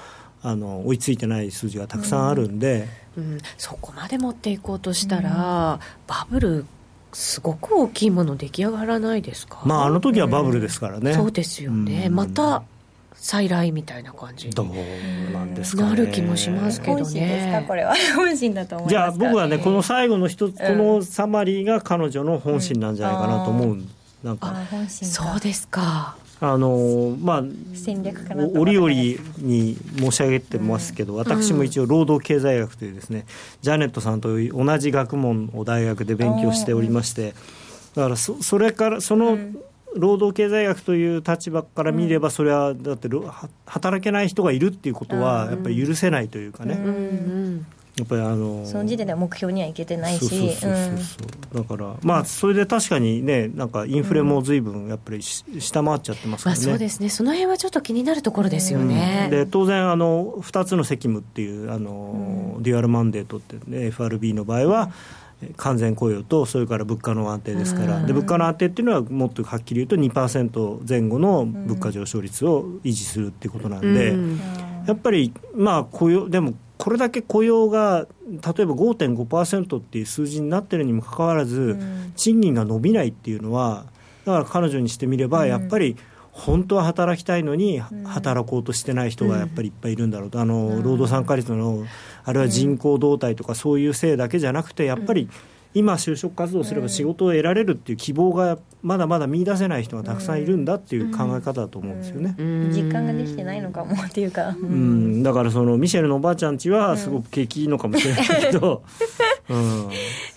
あの追いついてない数字がたくさんあるんで、うん、うん、そこまで持っていこうとしたら、バブルすごく大きいもの出来上がらないですか、まあ、あの時はバブルですからね、そうですよね、また再来みたいな感じどうなんですか、ね、なる気もしますけどね。本心ですか？これは本心だと思いますじゃあ僕はねこの最後の一つ、このサマリーが彼女の本心なんじゃないかなと思う、うん、なんか。そうですか。あのまあ、戦略かな折々に申し上げてますけど、うん、私も一応労働経済学というですね、ジャネットさんと同じ学問を大学で勉強しておりまして、だからそそれからその、労働経済学という立場から見れば、それはだって働けない人がいるっていうことはやっぱり許せないというかね。やっぱりあのその時点では目標にはいけてないし。だからまあそれで確かにねなんかインフレも随分やっぱり下回っちゃってますからね、まあ、そうですね。その辺はちょっと気になるところですよね、うん、で当然あの2つの責務っていうあの、デュアルマンデートって、ね、FRB の場合は、うん完全雇用とそれから物価の安定ですから、で物価の安定っていうのはもっとはっきり言うと2%前後の物価上昇率を維持するっていうことなんで、やっぱりまあ雇用でもこれだけ雇用が例えば5.5%っていう数字になってるにもかかわらず、賃金が伸びないっていうのはだから彼女にしてみればやっぱり、本当は働きたいのに働こうとしてない人がやっぱりいっぱいいるんだろうと、あの労働参加率のあるいは人口動態とかそういうせいだけじゃなくてやっぱり今就職活動すれば仕事を得られるっていう希望がまだまだ見出せない人がたくさんいるんだっていう考え方だと思うんですよね、実感ができてないのかもっていうか、うん、だからそのミシェルのおばあちゃんちはすごく景気いいのかもしれないけど、うん、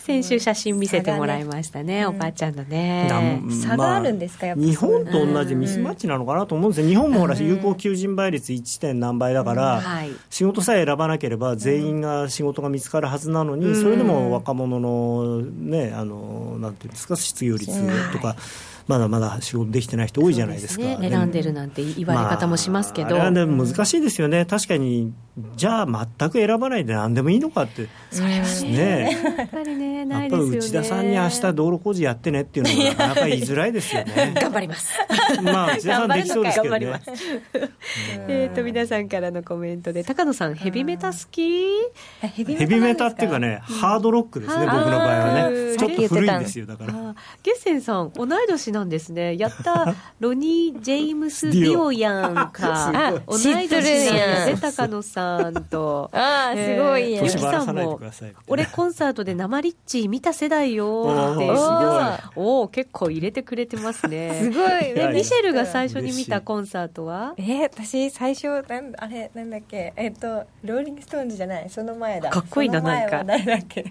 先週写真見せてもらいましたね、ねおばあちゃんのね、差があるんですか、やっぱ日本と同じミスマッチなのかなと思うんですよ。日本もほら有効求人倍率 1. 点何倍だから、仕事さえ選ばなければ全員が仕事が見つかるはずなのに、それでも若者のねあのなんていうんですか失業率とか。まだまだ仕事できてない人多いじゃないですか、ね、選んでるなんて言われ方もしますけど、まあ、難しいですよね。確かにじゃあ全く選ばないで何でもいいのかって。それはね。やっぱりねないですよね。内田さんに明日道路工事やってねっていうのはなかなか言いづらいですよね。頑張ります。まあ内田さんできそうですけどね。えっと皆さんからのコメントで高野さんヘビメタ好き？ヘビメタっていうかね、ハードロックですね僕の場合はね。ちょっと古いんですよだから。ゲッセンさん同い年なんですね。やった ロニー・ジェームス・ディオ やん。か同い年なんね高野さんと。ああすごいやん、えー、さんも。俺コンサートで生リッチ見た世代よって。おお結構入れてくれてますね。すごい。ミシェルが最初に見たコンサートは？えー、私最初なんあれなんだっけ？えっ、ー、とローリング・ストーンズじゃない。その前だ。かっこいいななんか。誰だっけ、は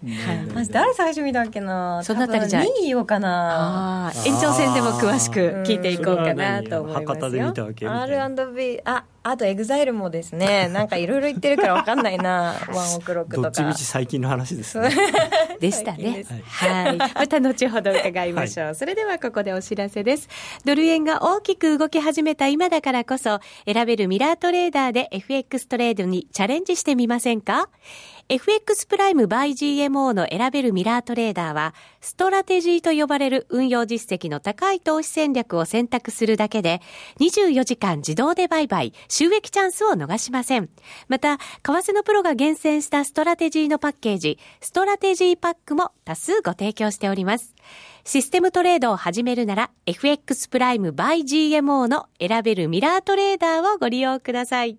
い、誰最初見たっけな？そのあたりじゃ2位よかな。延長戦でも詳しく聞いていこうかなと思いますよ。R&B ああとエグザイルもですね、なんかいろいろ言ってるから分かんないな、ONE OK ROCK とか。どっちみち最近の話ですね。でしたね。はい。また後ほど伺いましょう。はい、それではここでお知らせです。ドル円が大きく動き始めた今だからこそ、選べるミラートレーダーで FX トレードにチャレンジしてみませんか？FX プライム by GMO の選べるミラートレーダーは、ストラテジーと呼ばれる運用実績の高い投資戦略を選択するだけで、24時間自動で売買、収益チャンスを逃しません。また、為替のプロが厳選したストラテジーのパッケージ、ストラテジーパックも多数ご提供しております。システムトレードを始めるなら、FX プライム by GMO の選べるミラートレーダーをご利用ください。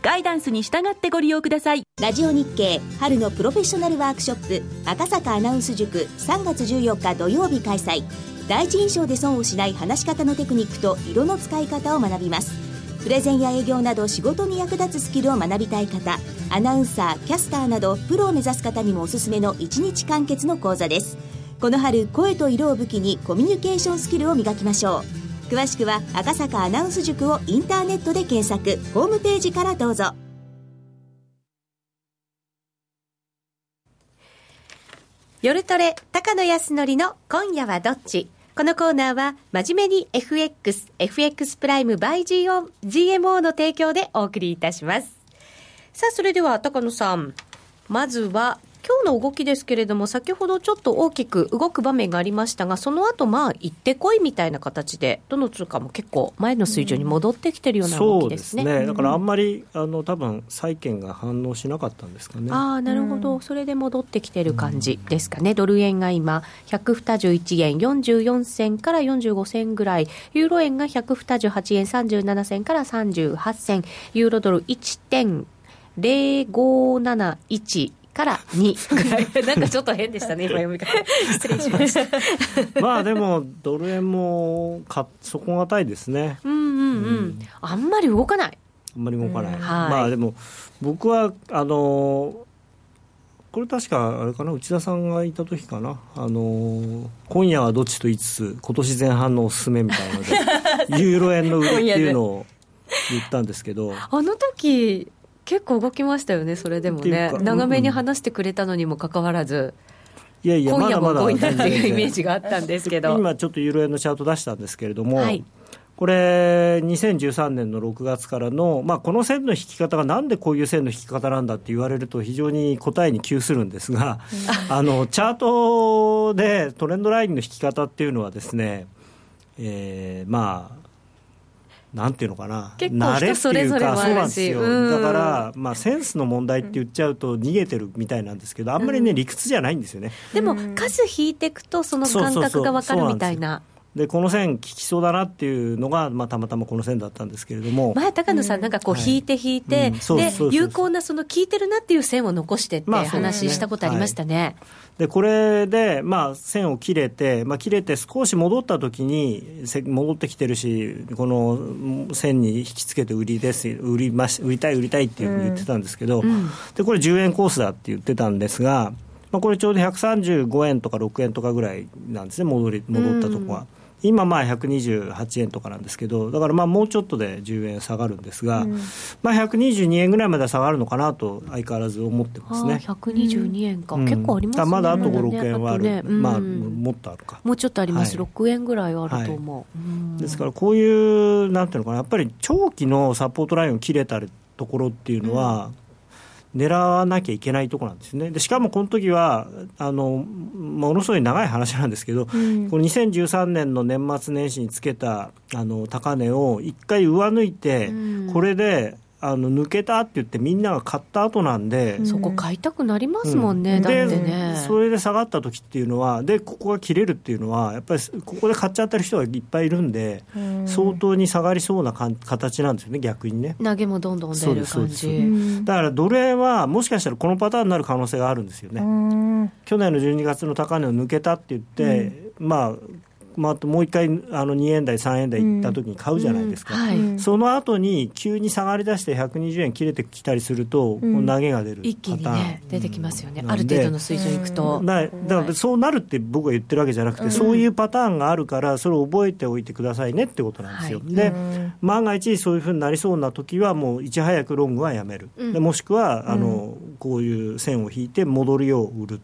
ガイダンスに従ってご利用ください。ラジオ日経春のプロフェッショナルワークショップ赤坂アナウンス塾3月14日土曜日開催。第一印象で損をしない話し方のテクニックと色の使い方を学びます。プレゼンや営業など仕事に役立つスキルを学びたい方アナウンサーキャスターなどプロを目指す方にもおすすめの1日完結の講座です。この春声と色を武器にコミュニケーションスキルを磨きましょう。詳しくは赤坂アナウンス塾をインターネットで検索。ホームページからどうぞ。夜トレ高野康則の今夜はどっち？このコーナーは真面目に FX、FX プライム by GMO の提供でお送りいたします。さあ、それでは高野さん、まずは今日の動きですけれども、先ほどちょっと大きく動く場面がありましたが、その後まあ行ってこいみたいな形で、どの通貨も結構、前の水準に戻ってきてるような動きですね。そうですね。だからあんまり、あの多分債券が反応しなかったんですかね。あなるほど、それで戻ってきてる感じですかね、ドル円が今、121円44銭から45銭ぐらい、ユーロ円が128円37銭から38銭、ユーロドル1.0571から2ぐらい、なんかちょっと変でしたね、今読み方、失礼しました。まあでも、ドル円もか底堅いですね。うんうんうん、うん、あんまり動かない。あんまり動かない、まあでも、僕はあのこれ確かあれかな内田さんがいた時かな。あの今夜はどっちと言いつつ今年前半のおすすめみたいなので ユーロ円の売りっていうのを言ったんですけど。あの時結構動きましたよね、それでもね、長めに話してくれたのにもかかわらず。いやいや今夜も動いたっていうイメージがあったんですけど。今ちょっとユーロ円のチャート出したんですけれども、はい、これ2013年の6月からの、まあ、この線の引き方がなんでこういう線の引き方なんだって言われると非常に答えに窮するんですが、あのチャートでトレンドラインの引き方っていうのはですね、えー、まあなんていうのかな。結構人それぞれもあるしだから、まあ、センスの問題って言っちゃうと逃げてるみたいなんですけどあんまりね、理屈じゃないんですよね。でも数引いていくとその感覚が分かるみたいなでこの線、効きそうだなっていうのが、まあ、たまたまこの線だったんですけれども。前、高野さん、なんかこう、引いて引いて、で有効な、その効いてるなっていう線を残してって話したことありましたね。まあでこれで、まあ、線を切れて、まあ、切れて少し戻った時に戻ってきてるしこの線に引き付けて売りです売りまし売りたい売りたいっていうふうに言ってたんですけど、うん、でこれ10円コースだって言ってたんですが、まあ、これちょうど135円とか6円とかぐらいなんですね戻り戻ったとこは。うん今まあ128円とかなんですけどだからまあもうちょっとで10円下がるんですが、うん、まあ122円ぐらいまで下がるのかなと相変わらず思ってますね。122円か、うん、結構ありますねまだあと56円はある、ね。うん、まあもっとあるか。もうちょっとあります、はい、6円ぐらいあると思う、はい、ですからこういうなんていうのかなやっぱり長期のサポートラインを切れたところっていうのは、狙わなきゃいけないところなんですね。でしかもこの時はあのものすごい長い話なんですけど、うん、この2013年の年末年始につけたあの高値を一回上抜いて、うん、これであの抜けたって言ってみんなが買った後なんで、うん、そこ買いたくなりますもんね、うん、だってね。それで下がった時っていうのはでここが切れるっていうのはやっぱりここで買っちゃってる人がいっぱいいるんで、うん、相当に下がりそうなか形なんですよね逆にね。投げもどんどん出る感じ。だからドル円はもしかしたらこのパターンになる可能性があるんですよね。去年の12月の高値を抜けたって言って、まあまあ、もう一回あの2円台、3円台いったときに買うじゃないですか、うん。うんはい、その後に急に下がりだして120円切れてきたりすると、うん、投げが出る一気にね、出てきますよね、ある程度の水準いくと。だだからそうなるって僕が言ってるわけじゃなくて、そういうパターンがあるから、それを覚えておいてくださいねってことなんですよ。はい、で、万が一そういうふうになりそうな時は、もういち早くロングはやめる、でもしくはあの、こういう線を引いて戻りを売る。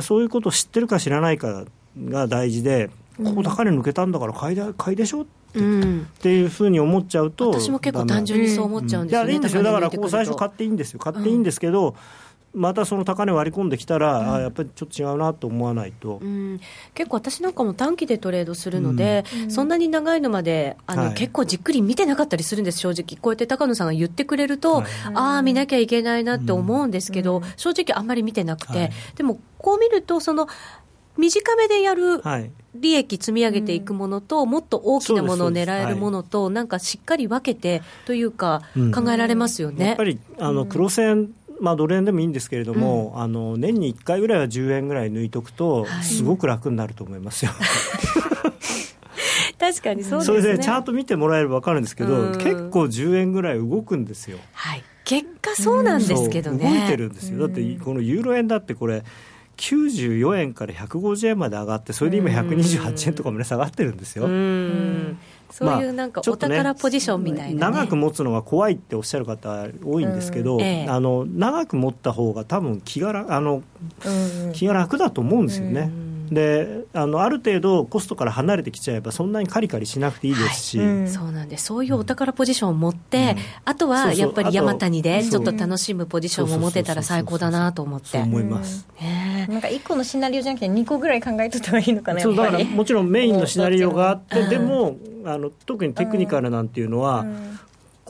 そういうことを知ってるか知らないかが大事で、ここ高値抜けたんだから買いだ買いでしょって,、っていうふうに思っちゃうと私も結構単純にそう思っちゃうんですよね、いやいいんですよ。だからここ最初買っていいんですよ。買っていいんですけど、またその高値割り込んできたら、うん、あやっぱりちょっと違うなと思わないと、うん、結構私なんかも短期でトレードするので、うん、そんなに長いのまであの、はい、結構じっくり見てなかったりするんです。正直こうやって高野さんが言ってくれると、はい、ああ見なきゃいけないなって思うんですけど、正直あんまり見てなくて、はい、でもこう見るとその短めでやる利益積み上げていくものと、もっと大きなものを狙えるものと、なんかしっかり分けてというか、考えられますよね、やっぱりあの黒線、まあ、ドル円でもいいんですけれども、うん、あの年に1回ぐらいは10円ぐらい抜いとくと、すごく楽になると思いますよ。確かにそうです、ね、それでチャート見てもらえれば分かるんですけど、結構10円ぐらい動くんですよ。はい。結果そうなんですけどね。動いてるんですよ。だってこのユーロ円だってこれ94円から150円まで上がって、それで今128円とかもね、下がってるんですよ。そういうなんかお宝ポジションみたいな、ね、長く持つのは怖いっておっしゃる方多いんですけど、ええ、あの長く持った方が多分気があの、気が楽だと思うんですよね。であのある程度コストから離れてきちゃえばそんなにカリカリしなくていいですし、はい。うん、そうなんでそういうお宝ポジションを持って、うん、あとはやっぱり山谷でちょっと楽しむポジションを持てたら最高だなと思って。思います、ね、なんか1個のシナリオじゃなくて2個ぐらい考えとった方がいいのかなそうだからもちろんメインのシナリオがあってでもあの特にテクニカルなんていうのは、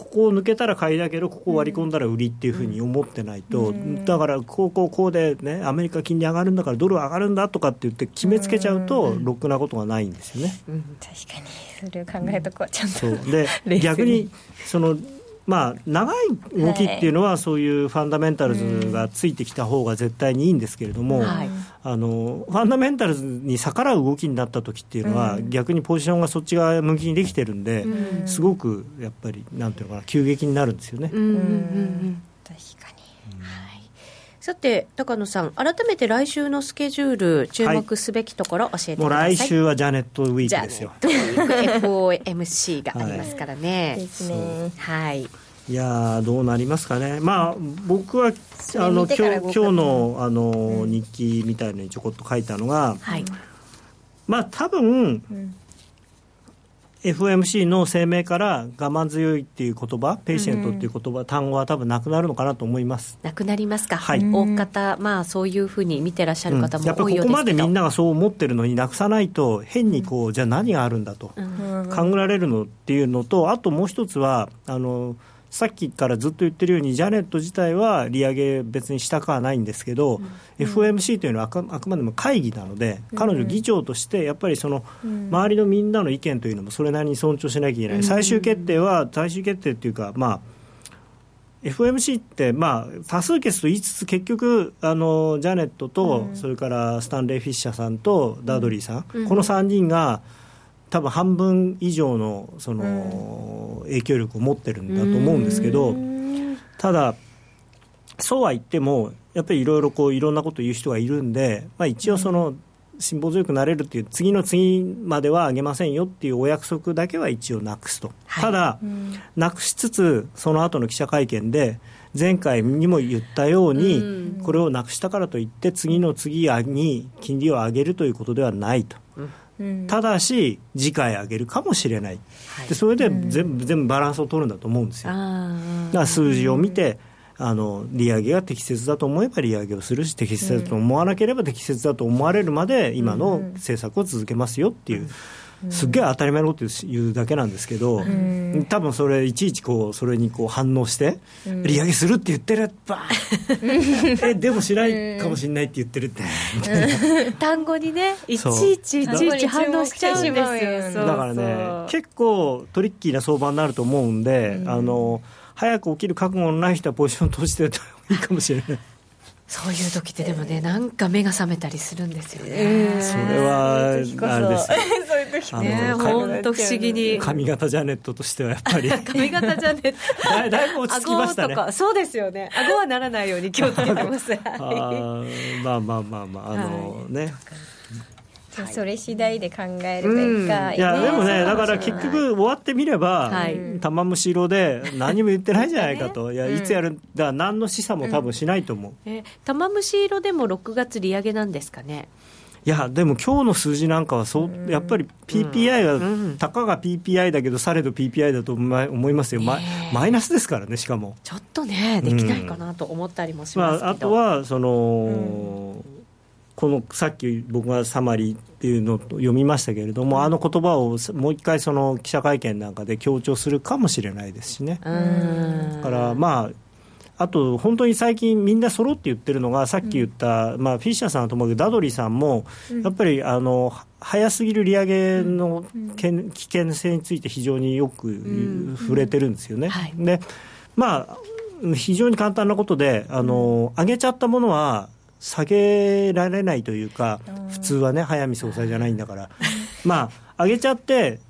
ここを抜けたら買いだけどここを割り込んだら売りっていうふうに思ってないと、うん、だからこうこうこうでねアメリカ金利上がるんだからドル上がるんだとかって言って決めつけちゃうと、ろくなことがないんですよね、うん、確かに。それを考えとこうちゃんとで逆にそのまあ、長い動きっていうのは、そういうファンダメンタルズがついてきた方が絶対にいいんですけれども、はい、あのファンダメンタルズに逆らう動きになった時っていうのは、逆にポジションがそっち側向きにできてるんで、すごくやっぱり、なんていうのかな、急激になるんですよね。うん。うんうん、確かに、さて高野さん、改めて来週のスケジュール、注目すべきところ、教えてください、もう来週はジャネットウィークですよ。FOMC がありますからね。ですね。はい。いやどうなりますかね、まあ、僕はあの今日今日のあの、うん、日記みたいのにちょこっと書いたのが、はい、まあ多分、うん FOMC の声明から我慢強いっていう言葉 patient っていう言葉、うん、単語は多分なくなるのかなと思います。なくなりますか、はい、大方、まあ、そういうふうに見てらっしゃる方も多いようですけど、うん、やっぱここまでみんながそう思ってるのになくさないと変にこう、じゃあ何があるんだと、考えられるのっていうのとあともう一つはあのさっきからずっと言ってるように、ジャネット自体は利上げ別にしたくはないんですけど、うん、FOMC というのはあくあくまでも会議なので、彼女、議長として、やっぱりその周りのみんなの意見というのもそれなりに尊重しなきゃいけない、最終決定は、最終決定っていうか、まあ、FOMC って、まあ、多数決と言いつつ、結局あの、ジャネットと、それからスタンレー・フィッシャーさんとダードリーさん、この3人が、多分半分以上のその影響力を持ってるんだと思うんですけど、ただ、そうは言っても、やっぱりいろいろこういろんなこと言う人がいるんで、まあ、一応その、辛抱強くなれるっていう次の次まではあげませんよっていうお約束だけは一応なくすと、はい、ただ、なくしつつその後の記者会見で前回にも言ったように、これをなくしたからといって次の次に金利を上げるということではないと。ただし次回上げるかもしれない、はい、でそれで全部,、全部バランスを取るんだと思うんですよ。だから数字を見て、あの利上げが適切だと思えば利上げをするし適切だと思わなければ適切だと思われるまで今の政策を続けますよっていう。すっげえ当たり前のこと言うだけなんですけど、多分それいちいちこうそれにこう反応して、利上げするって言ってるば えでもしないかもしれないって言ってるって、単語にねいちいちいちいち反応しちゃうんですよ。だからね結構トリッキーな相場になると思うんで、あの早く起きる覚悟のない人はポジション閉じてたいいかもしれない。そういう時ってでもね、なんか目が覚めたりするんですよね。えー、それは、あれです そういう時ね、本当不思議に。髪型ジャネットとしてはやっぱり。髪型ジャネット。だだいぶ落ち着きましたね。そうですよね。顎はならないように気をつけてます。あまあまあまあまあ、あのね。はい。それ次第で考えればいいか、うん、いやでもねだから結局終わってみれば、はい、玉虫色で何も言ってないじゃないかと、いやいつやるだ何の示唆も多分しないと思う、うん、え玉虫色でも6月利上げなんですかね？いやでも今日の数字なんかはそう、やっぱり PPI が、うん、たかが PPI だけど、されど PPI だと思いますよ、ママイナスですからね、しかも。ちょっとね、できないかなと思ったりもしますけど、まあ、あとはその、このさっき僕がサマリーっていうのを読みましたけれども、あの言葉をもう一回その記者会見なんかで強調するかもしれないですしね。だからまああと本当に最近みんな揃って言ってるのがさっき言った、うん、まあ、フィッシャーさんはともかくダドリーさんも、やっぱりあの早すぎる利上げの危険性について非常によく触れてるんですよね。はい、でまあ非常に簡単なことであの上げちゃったものは下げられないというか、普通はね、早見総裁じゃないんだから、まあ、上げちゃって、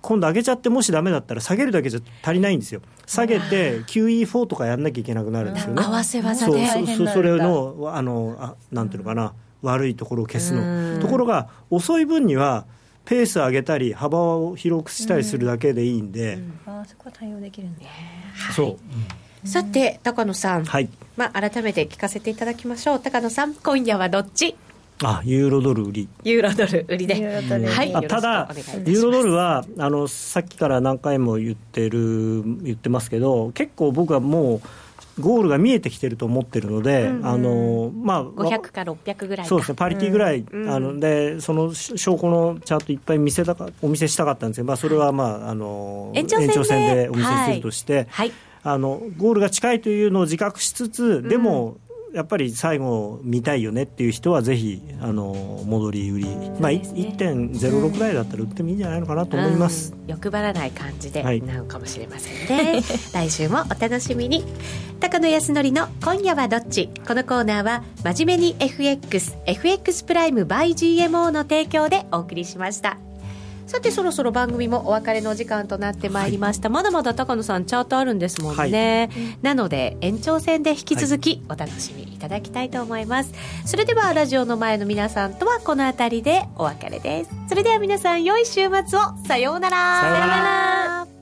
今度上げちゃって、もしだめだったら、下げるだけじゃ足りないんですよ、下げて QE4 とかやんなきゃいけなくなるんですよね。合わせ技でそうそうそれのあのあ、なんていうのかな、悪いところを消すの。ところが、遅い分には、ペース上げたり、幅を広くしたりするだけでいいんで、あそこは対応できるんで、そう。さて高野さん、はい。まあ、改めて聞かせていただきましょう。高野さん今夜はどっち？あユーロドル売り。ユーロドル売りで、はい、ただユーロドルはあのさっきから何回も言ってる言ってますけど結構僕はもうゴールが見えてきてると思ってるので、うんうん、あのまあ、500か600ぐらいそうですね、パリティぐらい、うん、あのでその証拠のチャートいっぱい見せたかお見せしたかったんですけど、まあ、それは、まあ、あの延長戦でお見せするとして。はい、はいあのゴールが近いというのを自覚しつつ、でも、やっぱり最後見たいよねっていう人はぜひあの戻り売り、まあ、1.06ぐらいだったら売ってもいいんじゃないのかなと思います、うん、欲張らない感じでなのかもしれませんね、はい、来週もお楽しみに。高野康則の「今夜はどっち?」このコーナーは真面目に FXFX プライム by GMO の提供でお送りしましたさてそろそろ番組もお別れの時間となってまいりました、はい、まだまだ高野さんチャートあるんですもんね、はい、なので延長戦で引き続きお楽しみいただきたいと思います、はい、それではラジオの前の皆さんとはこの辺りでお別れです。それでは皆さん良い週末を。さようなら。さようなら